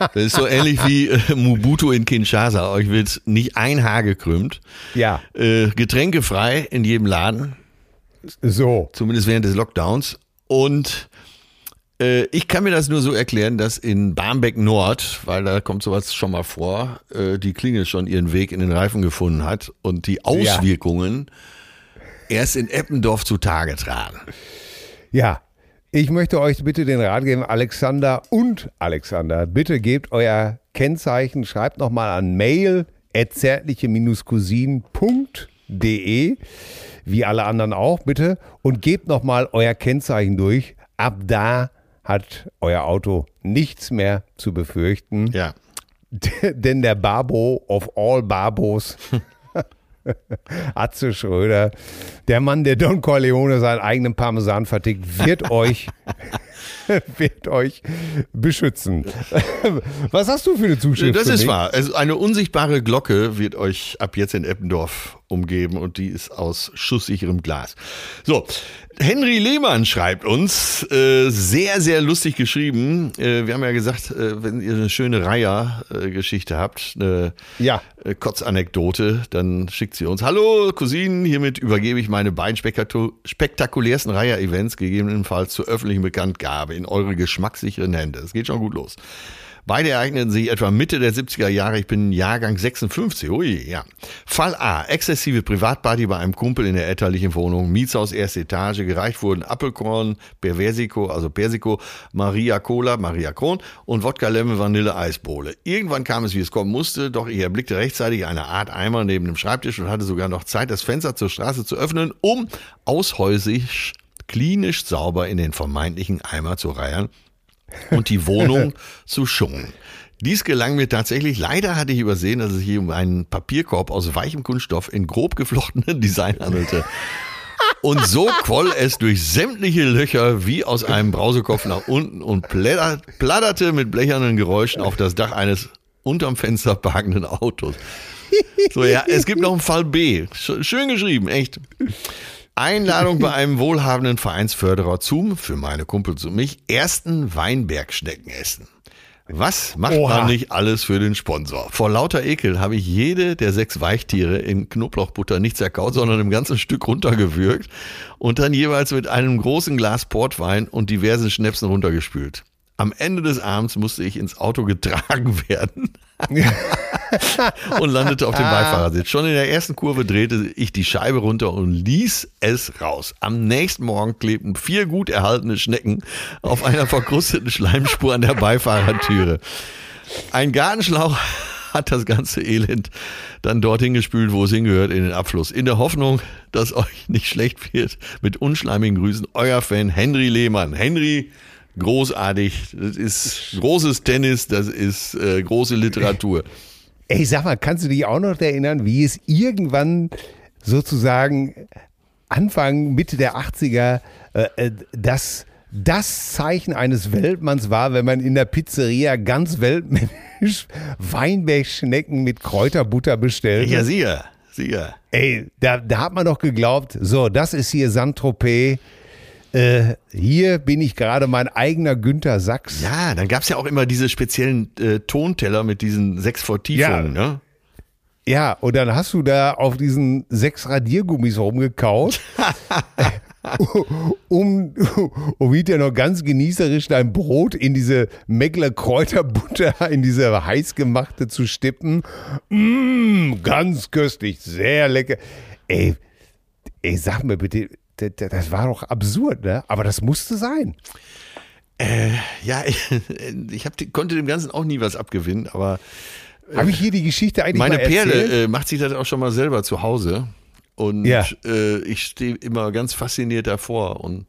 Das ist so ähnlich wie äh, Mobutu in Kinshasa. Euch wird nicht ein Haar gekrümmt. Ja, Äh, getränkefrei in jedem Laden, so. zumindest während des Lockdowns. Und äh, ich kann mir das nur so erklären, dass in Barmbek Nord, weil da kommt sowas schon mal vor, äh, die Klinge schon ihren Weg in den Reifen gefunden hat und die Auswirkungen erst in Eppendorf zutage tragen. Ja, ich möchte euch bitte den Rat geben, Alexander und Alexander, bitte gebt euer Kennzeichen, schreibt nochmal an mail zärtliche-cousinen.de, wie alle anderen auch, bitte, und gebt nochmal euer Kennzeichen durch. Ab da hat euer Auto nichts mehr zu befürchten, Ja. denn der Babo of all Babos Atze Schröder, der Mann, der Don Corleone seinen eigenen Parmesan vertickt, wird euch, wird euch beschützen. Was hast du für eine Zuschrift? Das ist wahr. Also eine unsichtbare Glocke wird euch ab jetzt in Eppendorf umgeben und die ist aus schusssicherem Glas. So, Henry Lehmann schreibt uns, äh, sehr, sehr lustig geschrieben. Äh, wir haben ja gesagt, äh, wenn ihr eine schöne Reiher-Geschichte habt, eine Ja. äh, Kotzanekdote, dann schickt sie uns. Hallo Cousinen, hiermit übergebe ich meine beiden spektaku- spektakulärsten Reiher-Events gegebenenfalls zur öffentlichen Bekanntgabe in eure geschmackssicheren Hände. Es geht schon gut los. Beide ereigneten sich etwa Mitte der 70er Jahre. Ich bin Jahrgang 56. Ui, ja. Fall A. Exzessive Privatparty bei einem Kumpel in der elterlichen Wohnung. Mietshaus erste Etage. Gereicht wurden Apfelkorn, Perversico, also Persico, Maria Cola, Maria Kron und Wodka Lemon Vanille Eisbowle. Irgendwann kam es, wie es kommen musste, doch ich erblickte rechtzeitig eine Art Eimer neben dem Schreibtisch und hatte sogar noch Zeit, das Fenster zur Straße zu öffnen, um aushäusig klinisch sauber in den vermeintlichen Eimer zu reiern und die Wohnung zu schungen. Dies gelang mir tatsächlich. Leider hatte ich übersehen, dass es sich um einen Papierkorb aus weichem Kunststoff in grob geflochtenen Design handelte. Und so quoll es durch sämtliche Löcher wie aus einem Brausekopf nach unten und platterte mit blechernen Geräuschen auf das Dach eines unterm Fenster parkenden Autos. So, ja, es gibt noch einen Fall B. Schön geschrieben, echt. Einladung bei einem wohlhabenden Vereinsförderer zum, für meine Kumpels und mich, ersten Weinbergschnecken essen. Was macht Oha. man nicht alles für den Sponsor? Vor lauter Ekel habe ich jede der sechs Weichtiere in Knoblauchbutter nicht zerkaut, sondern im ganzen Stück runtergewürgt und dann jeweils mit einem großen Glas Portwein und diversen Schnäpsen runtergespült. Am Ende des Abends musste ich ins Auto getragen werden und landete auf dem Beifahrersitz. Schon in der ersten Kurve drehte ich die Scheibe runter und ließ es raus. Am nächsten Morgen klebten vier gut erhaltene Schnecken auf einer verkrusteten Schleimspur an der Beifahrertüre. Ein Gartenschlauch hat das ganze Elend dann dorthin gespült, wo es hingehört, in den Abfluss. In der Hoffnung, dass euch nicht schlecht wird. Mit unschleimigen Grüßen, euer Fan Henry Lehmann. Henry, großartig. Das ist großes Tennis, das ist äh, große Literatur. Ey, sag mal, kannst du dich auch noch erinnern, wie es irgendwann sozusagen Anfang, Mitte der 80er äh, äh, das, das Zeichen eines Weltmanns war, wenn man in der Pizzeria ganz weltmännisch Weinbergschnecken mit Kräuterbutter bestellt. Ja, sicher, sicher. Ey, da, da hat man doch geglaubt, so, das ist hier Saint-Tropez äh, hier bin ich gerade mein eigener Günther Sachs. Ja, dann gab es ja auch immer diese speziellen äh, Tonteller mit diesen sechs Vertiefungen, ja. ne? Ja, und dann hast du da auf diesen sechs Radiergummis rumgekaut, um, um wieder noch ganz genießerisch dein Brot in diese Meckler Kräuterbutter, in diese heißgemachte zu stippen. Mmh, ganz köstlich, sehr lecker. Ey, ey, sag mir bitte, das war doch absurd, ne? Aber das musste sein. Äh, ja, ich, ich hab, konnte dem Ganzen auch nie was abgewinnen, aber. Äh, Habe ich hier die Geschichte eigentlich Meine mal Perle äh, macht sich das auch schon mal selber zu Hause. Und ja. äh, ich stehe immer ganz fasziniert davor und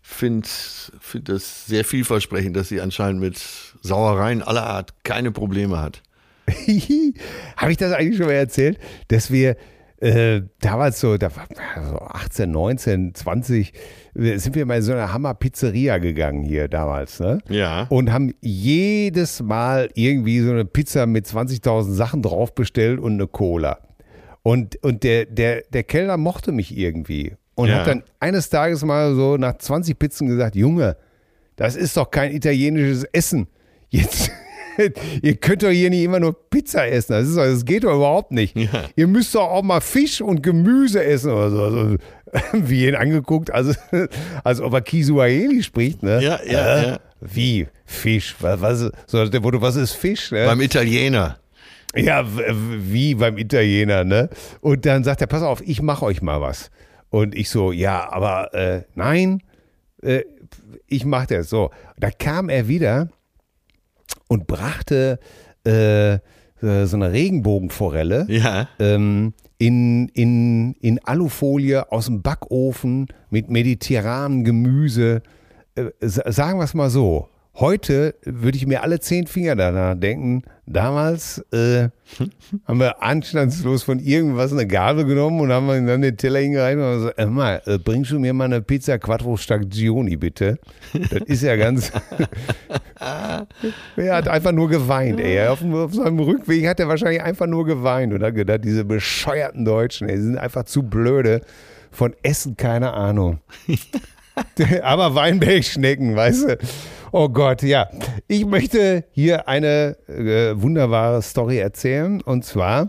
finde find das sehr vielversprechend, dass sie anscheinend mit Sauereien aller Art keine Probleme hat. Habe ich das eigentlich schon mal erzählt, dass wir äh, damals so, da war so 18, 19, 20, sind wir mal in so eine Hammer-Pizzeria gegangen hier damals, ne? Ja. Und haben jedes Mal irgendwie so eine Pizza mit 20.000 Sachen drauf bestellt und eine Cola. Und, und der, der, der Kellner mochte mich irgendwie. Und ja. hat dann eines Tages mal so nach 20 Pizzen gesagt, Junge, das ist doch kein italienisches Essen. Jetzt, ihr könnt doch hier nicht immer nur Pizza essen. Das, ist, das geht doch überhaupt nicht. Ja. Ihr müsst doch auch mal Fisch und Gemüse essen oder so. Also, wie ihn angeguckt, also, als ob er Kisuaheli spricht, ne? Ja, ja, äh, ja. Wie? Fisch? Was, was, so, was ist Fisch? Ne? Beim Italiener. Ja, wie beim Italiener, ne? Und dann sagt er, pass auf, ich mache euch mal was. Und ich so, ja, aber äh, nein, äh, ich mache das. So, da kam er wieder und brachte äh, so eine Regenbogenforelle ja. ähm, in, in, in Alufolie aus dem Backofen mit mediterranem Gemüse. Äh, sagen wir es mal so. Heute würde ich mir alle zehn Finger danach denken. Damals äh, haben wir anstandslos von irgendwas eine Gabel genommen und haben dann den Teller hingereicht und gesagt, äh, mal, äh, bringst du mir mal eine Pizza Quattro Stagioni bitte? Das ist ja ganz... er hat einfach nur geweint, ey. Auf, auf, seinem Rückweg hat er wahrscheinlich einfach nur geweint und hat gedacht, diese bescheuerten Deutschen, ey, die sind einfach zu blöde. Von Essen keine Ahnung. Aber Weinbergschnecken, weißt du? Oh Gott, ja. Ich möchte hier eine äh, wunderbare Story erzählen. Und zwar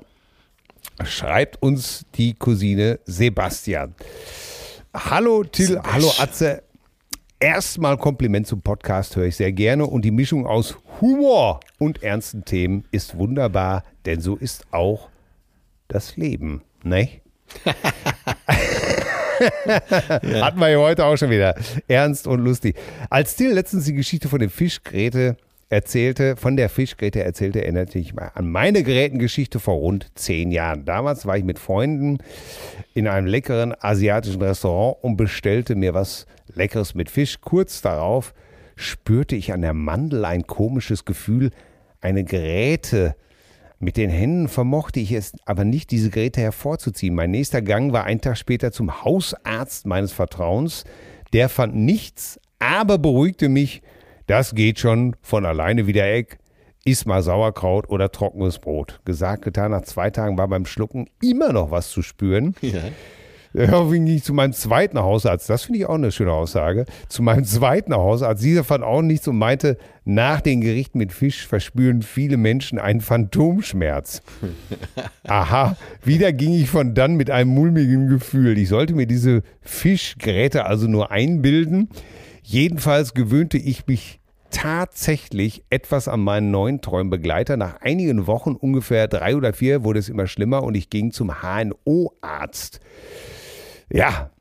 schreibt uns die Cousine Sebastian. Hallo Till, hallo Atze. Erstmal Kompliment zum Podcast höre ich sehr gerne und die Mischung aus Humor und ernsten Themen ist wunderbar, denn so ist auch das Leben, ne? Hatten wir ja heute auch schon wieder. Ernst und lustig. Als Till letztens die Geschichte von dem Fisch Grete erzählte, von der Fischgrete erzählte, erinnerte ich mich an meine Gerätengeschichte vor rund zehn Jahren. Damals war ich mit Freunden in einem leckeren asiatischen Restaurant und bestellte mir was Leckeres mit Fisch. Kurz darauf spürte ich an der Mandel ein komisches Gefühl, eine Geräte. Mit den Händen vermochte ich es aber nicht, diese Geräte hervorzuziehen. Mein nächster Gang war einen Tag später zum Hausarzt meines Vertrauens. Der fand nichts, aber beruhigte mich, das geht schon von alleine wie der Eck. Iss mal Sauerkraut oder trockenes Brot. Gesagt, getan, nach zwei Tagen war beim Schlucken immer noch was zu spüren. Ja. Ich zu meinem zweiten Hausarzt. Das finde ich auch eine schöne Aussage. Zu meinem zweiten Hausarzt. Dieser fand auch nichts und meinte, nach den Gerichten mit Fisch verspüren viele Menschen einen Phantomschmerz. Aha, wieder ging ich von dann mit einem mulmigen Gefühl. Ich sollte mir diese Fischgeräte also nur einbilden. Jedenfalls gewöhnte ich mich tatsächlich etwas an meinen neuen Träumbegleiter. Nach einigen Wochen, ungefähr drei oder vier, wurde es immer schlimmer und ich ging zum HNO-Arzt. Ja,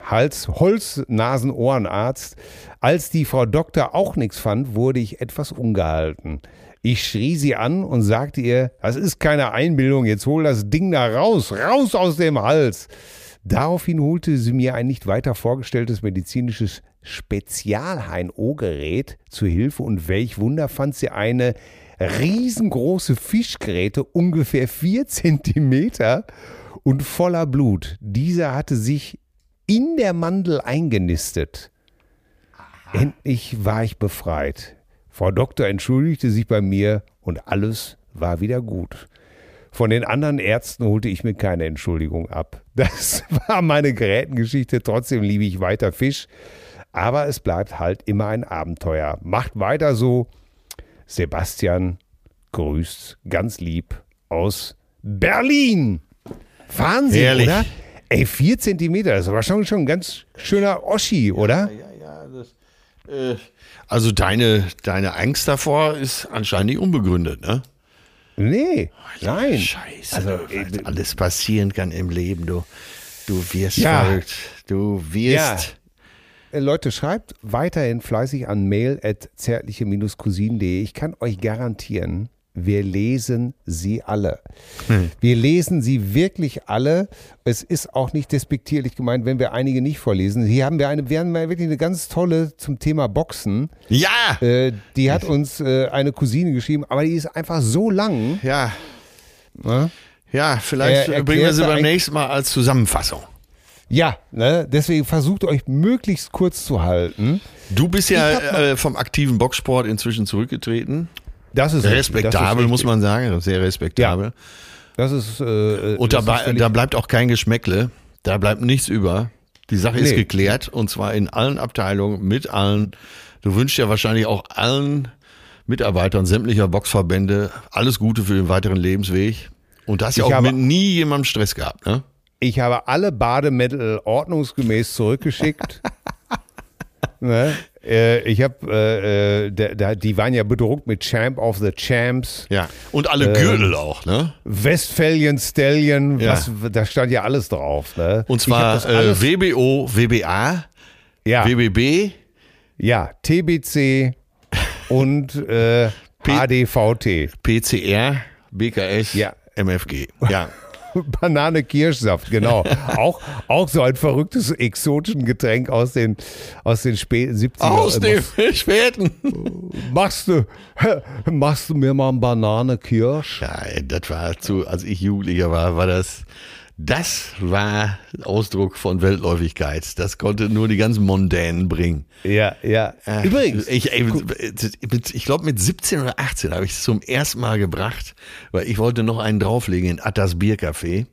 Hals, Holz, Nasen, Ohrenarzt. Als die Frau Doktor auch nichts fand, wurde ich etwas ungehalten. Ich schrie sie an und sagte ihr, das ist keine Einbildung, jetzt hol das Ding da raus, raus aus dem Hals. Daraufhin holte sie mir ein nicht weiter vorgestelltes medizinisches Spezial-HNO-Gerät zu Hilfe und welch Wunder fand sie eine riesengroße Fischgräte, ungefähr vier Zentimeter und voller Blut. Dieser hatte sich in der Mandel eingenistet. Aha. Endlich war ich befreit. Frau Doktor entschuldigte sich bei mir und alles war wieder gut. Von den anderen Ärzten holte ich mir keine Entschuldigung ab. Das war meine Gerätengeschichte. Trotzdem liebe ich weiter Fisch. Aber es bleibt halt immer ein Abenteuer. Macht weiter so. Sebastian grüßt ganz lieb aus Berlin. Wahnsinn, Herrlich. oder? Ey, vier Zentimeter, das war schon, schon ein ganz schöner Oschi, oder? Ja, ja, ja. Das, äh, also deine, deine Angst davor ist anscheinend nicht unbegründet, ne? Nee, oh, nein. Scheiße, also, äh, alles passieren kann im Leben, du. Du wirst ja. verrückt. Du wirst. Ja. Äh, Leute, schreibt weiterhin fleißig an mail at zärtliche-cousinen.de. Ich kann euch garantieren, wir lesen sie alle. Hm. Wir lesen sie wirklich alle. Es ist auch nicht despektierlich gemeint, wenn wir einige nicht vorlesen. Hier haben wir eine, wir haben wirklich eine ganz tolle zum Thema Boxen. Ja! Äh, die hat uns äh, eine Cousine geschrieben, aber die ist einfach so lang. Ja. Na? Ja, vielleicht er, bringen wir sie beim nächsten Mal als Zusammenfassung. Ja, ne? deswegen versucht euch möglichst kurz zu halten. Du bist ja äh, vom aktiven Boxsport inzwischen zurückgetreten. Das ist respektabel, das ist muss man sagen. Sehr respektabel. Ja. Das ist. Äh, Und das da, ist da, bleibt auch kein Geschmäckle. Da bleibt nichts über. Die Sache nee. ist geklärt und zwar in allen Abteilungen mit allen. Du wünschst ja wahrscheinlich auch allen Mitarbeitern sämtlicher Boxverbände alles Gute für den weiteren Lebensweg. Und da hast ja auch mit nie jemandem Stress gehabt, ne? Ich habe alle Bademittel ordnungsgemäß zurückgeschickt. ne? Äh, ich habe, äh, äh die waren ja bedruckt mit Champ of the Champs. Ja. Und alle Gürtel ähm, auch, ne? Westphalian Stallion, ja. was, da stand ja alles drauf, ne? Und zwar äh, WBO, WBA, ja. WBB. Ja, TBC und äh, HDVT. PCR, BKS, ja. MFG. Ja. Banane Kirschsaft, genau. auch, auch so ein verrücktes exotischen Getränk aus den, aus den späten 70er. Aus den späten. Machst du, machst du mir mal ein Banane Kirsch? Ja, das war zu, als ich Jugendlicher war, war das, das war Ausdruck von Weltläufigkeit. Das konnte nur die ganzen Mondänen bringen. Ja, ja. Äh, Übrigens. Ich, ich, ich glaube, mit 17 oder 18 habe ich es zum ersten Mal gebracht, weil ich wollte noch einen drauflegen in Attas Biercafé.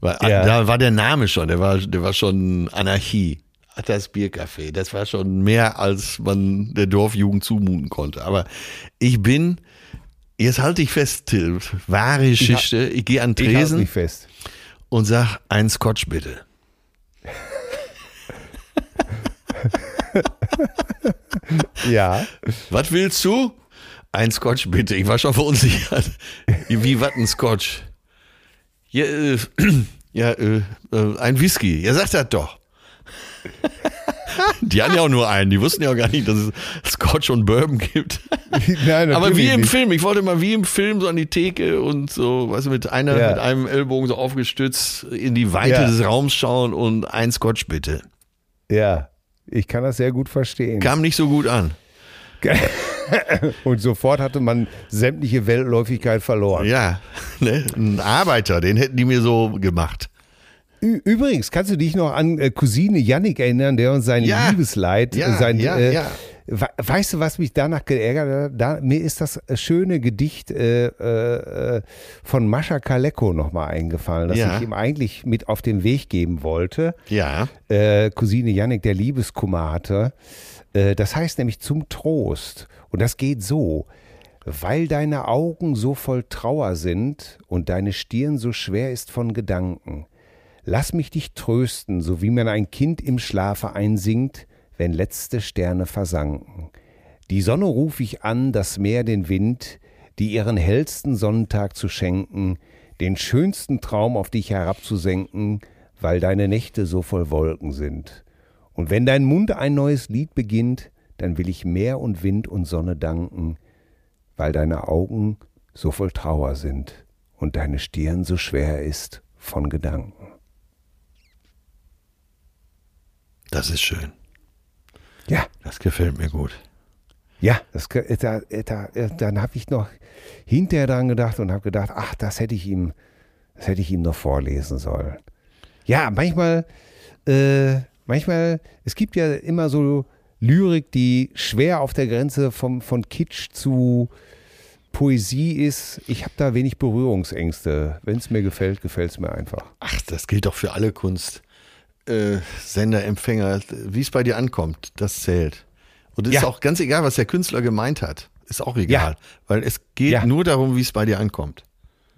Weil ja. da war der Name schon, der war, der war schon Anarchie. Attas Biercafé. Das war schon mehr, als man der Dorfjugend zumuten konnte. Aber ich bin Jetzt halte ich fest. Wahre Geschichte. Ich, ich gehe an Tresen ich fest. und sag, ein Scotch bitte. Ja. Was willst du? Ein Scotch bitte. Ich war schon verunsichert. Wie was ein Scotch? Ja, äh, ja äh, äh, ein Whisky. Ja, sag das doch. Die hatten ja auch nur einen. Die wussten ja auch gar nicht, dass es Scotch und Bourbon gibt. Nein, Aber wie im nicht. Film. Ich wollte mal wie im Film so an die Theke und so, weißt du, mit einer, Ja. mit einem Ellbogen so aufgestützt in die Weite Ja. des Raums schauen und ein Scotch bitte. Ja, ich kann das sehr gut verstehen. Kam nicht so gut an. Und sofort hatte man sämtliche Weltläufigkeit verloren. Ja, ne? ein Arbeiter, den hätten die mir so gemacht. Übrigens, kannst du dich noch an äh, Cousine Yannick erinnern, der uns sein Ja. Liebesleid, Ja, äh, sein, ja, äh, ja. we- Weißt du, was mich danach geärgert hat? Da, mir ist das äh, schöne Gedicht äh, äh, von Mascha Kaleko nochmal eingefallen, das ich ihm eigentlich mit auf den Weg geben wollte. Ja. Äh, Cousine Yannick, der Liebeskummer hatte. Äh, das heißt nämlich zum Trost. Und das geht so. Weil deine Augen so voll Trauer sind und deine Stirn so schwer ist von Gedanken, lass mich dich trösten, so wie man ein Kind im Schlafe einsingt, wenn letzte Sterne versanken. Die Sonne ruf ich an, das Meer den Wind, die ihren hellsten Sonnentag zu schenken, den schönsten Traum auf dich herabzusenken, weil deine Nächte so voll Wolken sind. Und wenn dein Mund ein neues Lied beginnt, dann will ich Meer und Wind und Sonne danken, weil deine Augen so voll Trauer sind und deine Stirn so schwer ist von Gedanken. Das ist schön. Ja, Das gefällt mir gut. ja, das, da, da, dann habe ich noch hinterher dran gedacht und habe gedacht, ach, das hätte ich ihm, das hätte ich ihm noch vorlesen sollen. Ja, manchmal, äh, manchmal, es gibt ja immer so Lyrik, die schwer auf der Grenze vom, von Kitsch zu Poesie ist. Ich habe da wenig Berührungsängste. Wenn es mir gefällt, gefällt es mir einfach. Ach, das gilt doch für alle Kunst. Äh, Sender, Empfänger, wie es bei dir ankommt, das zählt. Und es ist Ja. auch ganz egal, was der Künstler gemeint hat. Ist auch egal. Weil es geht Ja. nur darum, wie es bei dir ankommt.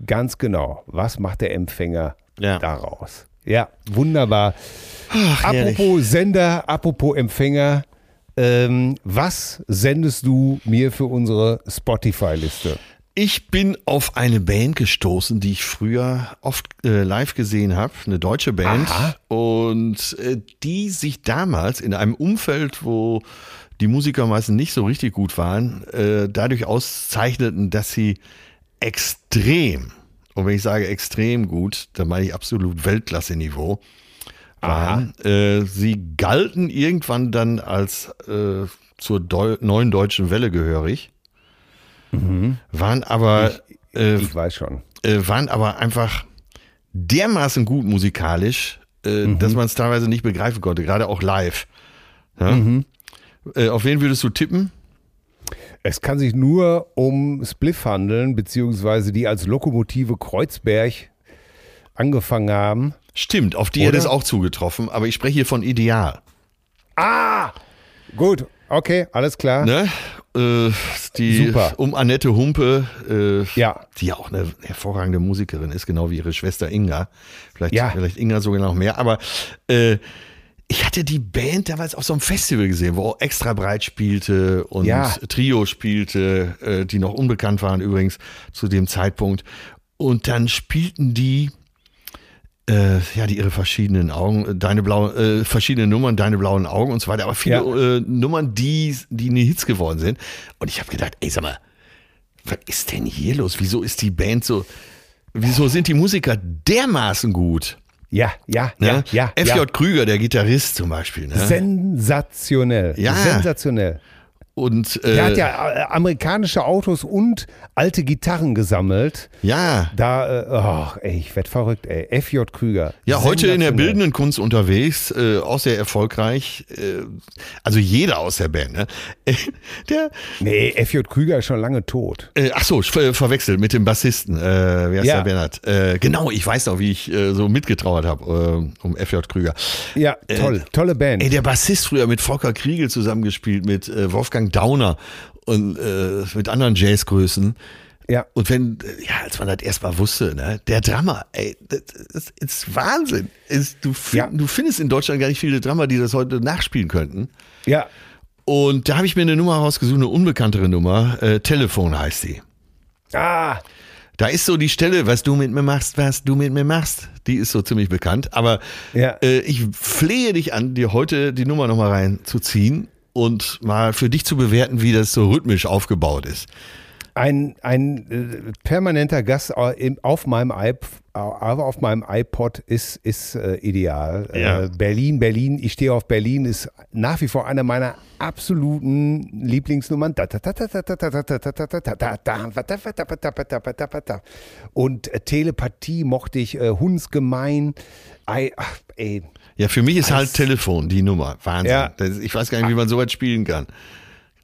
Ganz genau. Was macht der Empfänger Ja. daraus? Ja, wunderbar. herrlich. apropos Sender, apropos Empfänger. Ähm, was sendest du mir für unsere Spotify-Liste? Ich bin auf eine Band gestoßen, die ich früher oft äh, live gesehen habe, eine deutsche Band. Aha. Und äh, die sich damals in einem Umfeld, wo die Musiker meistens nicht so richtig gut waren, äh, dadurch auszeichneten, dass sie extrem, und wenn ich sage extrem gut, dann meine ich absolut Weltklasse-Niveau, waren. Äh, sie galten irgendwann dann als äh, zur Deu neuen deutschen Welle gehörig, waren aber äh, Ich weiß schon. äh, waren aber einfach dermaßen gut musikalisch, äh, dass man es teilweise nicht begreifen konnte, gerade auch live. Ja? Äh, auf wen würdest du tippen? Es kann sich nur um Spliff handeln, beziehungsweise die als Lokomotive Kreuzberg angefangen haben. Stimmt, auf die Oder? hätte es auch zugetroffen, aber ich spreche hier von Ideal. Ah! Gut, okay, alles klar. Ne? Äh, die Super. um Annette Humpe, äh, Ja. die ja auch eine hervorragende Musikerin ist, genau wie ihre Schwester Inga. Vielleicht, Ja. vielleicht Inga sogar noch mehr, aber äh, ich hatte die Band damals auf so einem Festival gesehen, wo auch extra breit spielte und Ja. Trio spielte, äh, die noch unbekannt waren übrigens zu dem Zeitpunkt. Und dann spielten die äh, ja, die ihre verschiedenen Augen, äh, deine blauen, äh, verschiedene Nummern, deine blauen Augen und so weiter, aber viele äh, Nummern, die, die nie Hits geworden sind. Und ich habe gedacht, ey, sag mal, was ist denn hier los? Wieso ist die Band so, wieso sind die Musiker dermaßen gut? Ja, ja, Ne? ja, ja. FJ ja. Krüger, der Gitarrist zum Beispiel. Ne? Sensationell. Ja. Sensationell. Und äh, Der hat ja äh, amerikanische Autos und alte Gitarren gesammelt. ja, Da, äh, ach, ey, ich werd verrückt, ey. FJ Krüger. Ja, heute in der bildenden Kunst unterwegs, äh, auch sehr erfolgreich. Äh, also jeder aus der Band, ne? Der, Nee, FJ Krüger ist schon lange tot. äh, ach so, ver verwechselt mit dem Bassisten. Äh, wer ist Ja. der Bernhard? Äh, genau, ich weiß noch, wie ich äh, so mitgetrauert habe äh, um FJ Krüger. Ja, toll. Tolle Band. Ey, der Bassist früher mit Volker Kriegel zusammengespielt, mit äh, Wolfgang Dauner und äh, mit anderen Jazzgrößen. ja. Und wenn, ja, als man das erstmal wusste, ne, der Drummer, ey, das, das ist Wahnsinn. Ist, du, find, Ja. du findest in Deutschland gar nicht viele Drummer, die das heute nachspielen könnten. Ja. Und da habe ich mir eine Nummer rausgesucht, eine unbekanntere Nummer. Äh, Telefon heißt sie. Ah, Da ist so die Stelle, was du mit mir machst, was du mit mir machst. Die ist so ziemlich bekannt. Aber Ja. äh, ich flehe dich an, dir heute die Nummer nochmal reinzuziehen und mal für dich zu bewerten, wie das so rhythmisch aufgebaut ist. Ein, ein permanenter Gast auf meinem, iP auf meinem iPod ist, ist ideal. Ja. Berlin, Berlin, ich stehe auf Berlin, ist nach wie vor eine meiner absoluten Lieblingsnummern. Und Telepathie mochte ich, Hundsgemein. Ach, ey. Ja, für mich ist halt Telefon die Nummer. Wahnsinn. Ja. Das, ich weiß gar nicht, wie man so weit spielen kann.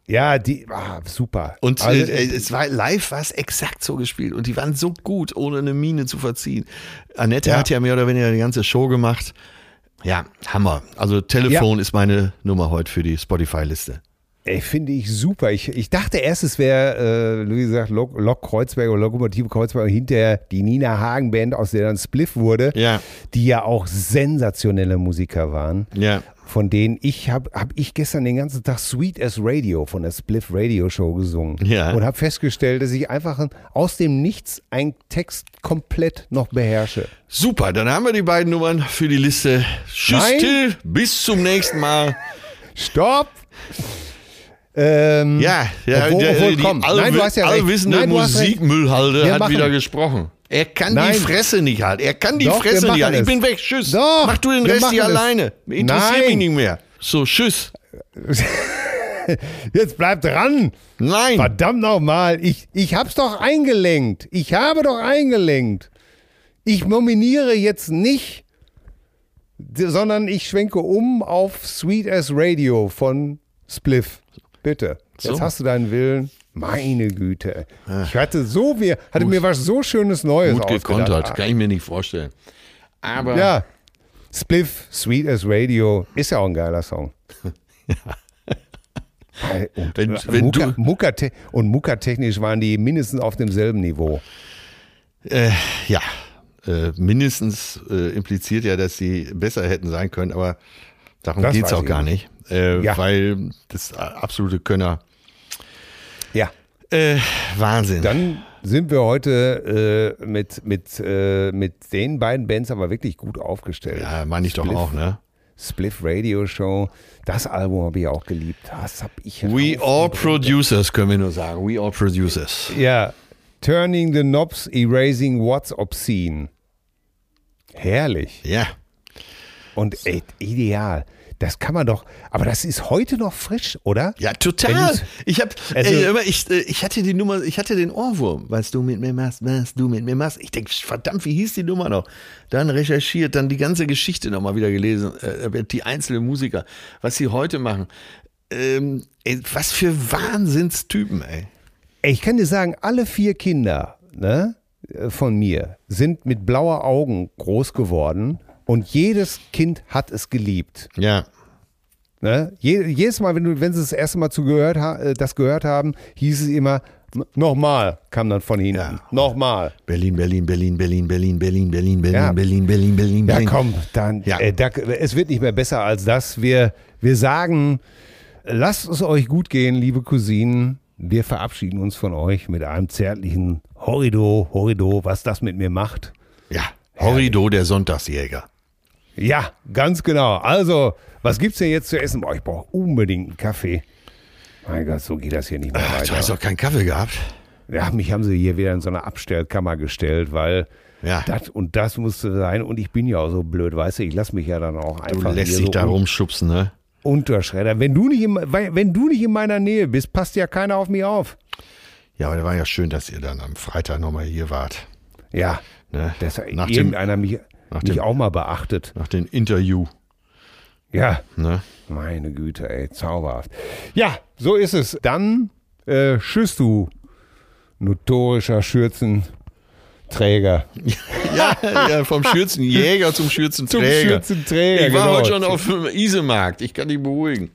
ja, die, ah, super. Und Also, äh, es war live war es exakt so gespielt und die waren so gut, ohne eine Miene zu verziehen. Annette Ja. hat ja mehr oder weniger die ganze Show gemacht. Ja, Hammer. Also Telefon ist meine Nummer heute für die Spotify-Liste. Ey, finde ich super. Ich, ich dachte erst, es wäre, äh, wie gesagt, Lok, Lok Kreuzberg oder Lokomotive Kreuzberg und hinterher die Nina Hagen Band, aus der dann Spliff wurde, Ja. die ja auch sensationelle Musiker waren. Ja. Von denen ich habe hab ich gestern den ganzen Tag Sweet as Radio von der Spliff Radio Show gesungen. Ja. Und habe festgestellt, dass ich einfach aus dem Nichts einen Text komplett noch beherrsche. Super, dann haben wir die beiden Nummern für die Liste. Tschüss. Till. Bis zum nächsten Mal. Stopp! Ähm, Ja, ja Obwohl- der, obwohl, die komm. allwi Nein, du hast ja allwissende Nein. Musikmüllhalde hat wieder gesprochen. Er kann Nein. die Fresse nicht halten. Er kann die Doch, Fresse nicht halten. Ich bin weg. Tschüss. Doch, Mach du den Rest hier es. alleine. Interessiert Nein. mich nicht mehr. So, tschüss. Jetzt bleib dran! Nein. Verdammt nochmal, ich, ich hab's doch eingelenkt. Ich habe doch eingelenkt. Ich nominiere jetzt nicht, sondern ich schwenke um auf Sweet as Radio von Spliff. Bitte. Jetzt So. hast du deinen Willen. Meine Güte. Ich hatte so mir, hatte mir was so Schönes Neues Gut gekontert. Kann ich mir nicht vorstellen. Aber Ja. Spliff, Sweet as Radio, ist ja auch ein geiler Song. Und, Wenn- wenn Mucka te- und Mucka-technisch waren die mindestens auf demselben Niveau. äh, ja, äh, mindestens äh, impliziert ja, dass sie besser hätten sein können, aber darum geht's weiß auch gar nicht. Äh, Ja. Weil das absolute Könner. Ja. Äh, Wahnsinn. Dann sind wir heute äh, mit, mit, äh, mit den beiden Bands aber wirklich gut aufgestellt. ja, meine ich doch Spliff. auch, ne? Spliff Radio Show, das Album habe ich auch geliebt. Das habe ich We all producers, können wir nur sagen. We all producers. Ja, Turning the Knobs, Erasing What's Obscene. Herrlich. Ja. Und ey, ideal. Das kann man doch, aber das ist heute noch frisch, oder? Ja, total. Ich hab, Also- ich, äh, ich hatte die Nummer, ich hatte den Ohrwurm, was du mit mir machst, was du mit mir machst. Ich denke, verdammt, wie hieß die Nummer noch? Dann recherchiert, dann die ganze Geschichte nochmal wieder gelesen, äh, die einzelnen Musiker, was sie heute machen. Ähm, ey, was für Wahnsinnstypen, ey. Ich kann dir sagen, alle vier Kinder ne, von mir sind mit blauer Augen groß geworden und jedes Kind hat es geliebt. Ja. Ne? Je, jedes Mal, wenn, du, wenn sie das erste Mal zu gehört, äh, das gehört haben, hieß es immer, "N- nochmal, kam dann von ihnen. Ja. Nochmal. Berlin, Berlin, Berlin, Berlin, Berlin, Berlin, Berlin, Berlin, Ja. Berlin, Berlin, Berlin, Ja, Berlin. komm, dann, Ja. Äh, da, es wird nicht mehr besser als das. Wir, wir sagen, lasst es euch gut gehen, liebe Cousinen. Wir verabschieden uns von euch mit einem zärtlichen Horrido, Horrido, was das mit mir macht. Ja. Horrido, der Sonntagsjäger. Ja, ganz genau. Also, was gibt's denn jetzt zu essen? Boah, ich brauche unbedingt einen Kaffee. Mein Gott, so geht das hier nicht mehr Ach, du weiter. hast doch keinen Kaffee gehabt. Ja, mich haben sie hier wieder in so eine Abstellkammer gestellt, weil Ja. das und das musste sein. Und ich bin ja auch so blöd, weißt du, ich lasse mich ja dann auch Du einfach lässt hier dich so da rumschubsen, ne? unterschreddern. Wenn du, nicht in, wenn du nicht in meiner Nähe bist, passt ja keiner auf mich auf. Ja, aber war ja schön, dass ihr dann am Freitag nochmal hier wart. Ja, Ne? dass Nach dem- irgendeiner mich, nach mich dem- auch mal beachtet. Nach dem Interview. Ja, Ne? meine Güte, ey, zauberhaft. Ja, so ist es. Dann äh, tschüss, du notorischer Schürzenträger. Ja, ja, vom Schürzenjäger zum Schürzenträger. Schürzenträger, Ich war genau. heute schon auf dem Isemarkt. Ich kann dich beruhigen.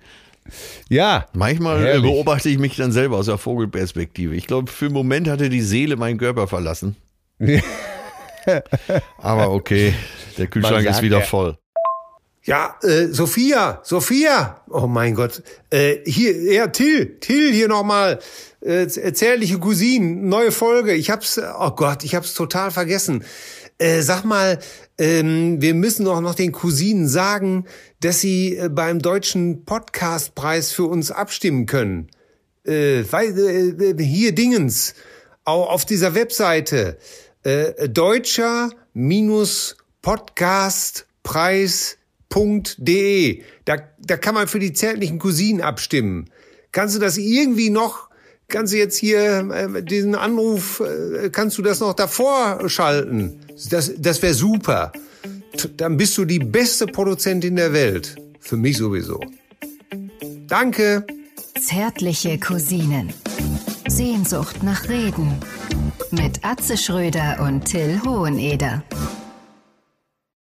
Ja, Manchmal äh, Herrlich. beobachte ich mich dann selber aus der Vogelperspektive. Ich glaube, für einen Moment hatte die Seele meinen Körper verlassen. Aber okay, der Kühlschrank ist wieder ja- voll. Ja, äh, Sophia, Sophia. Oh mein Gott. Äh, hier, ja, Till, Till hier nochmal. Äh, zärtliche Cousinen, neue Folge. Ich hab's, oh Gott, ich hab's total vergessen. Äh, sag mal, ähm, wir müssen auch noch den Cousinen sagen, dass sie äh, beim deutschen Podcastpreis für uns abstimmen können. Äh, weil, äh, hier Dingens, auch auf dieser Webseite, äh, deutscher-podcastpreis www.de. Da, da kann man für die zärtlichen Cousinen abstimmen. Kannst du das irgendwie noch, kannst du jetzt hier äh, diesen Anruf, äh, kannst du das noch davor schalten? Das, das wäre super. Dann bist du die beste Produzentin der Welt. Für mich sowieso. Danke. Zärtliche Cousinen. Sehnsucht nach Reden. Mit Atze Schröder und Till Hoheneder.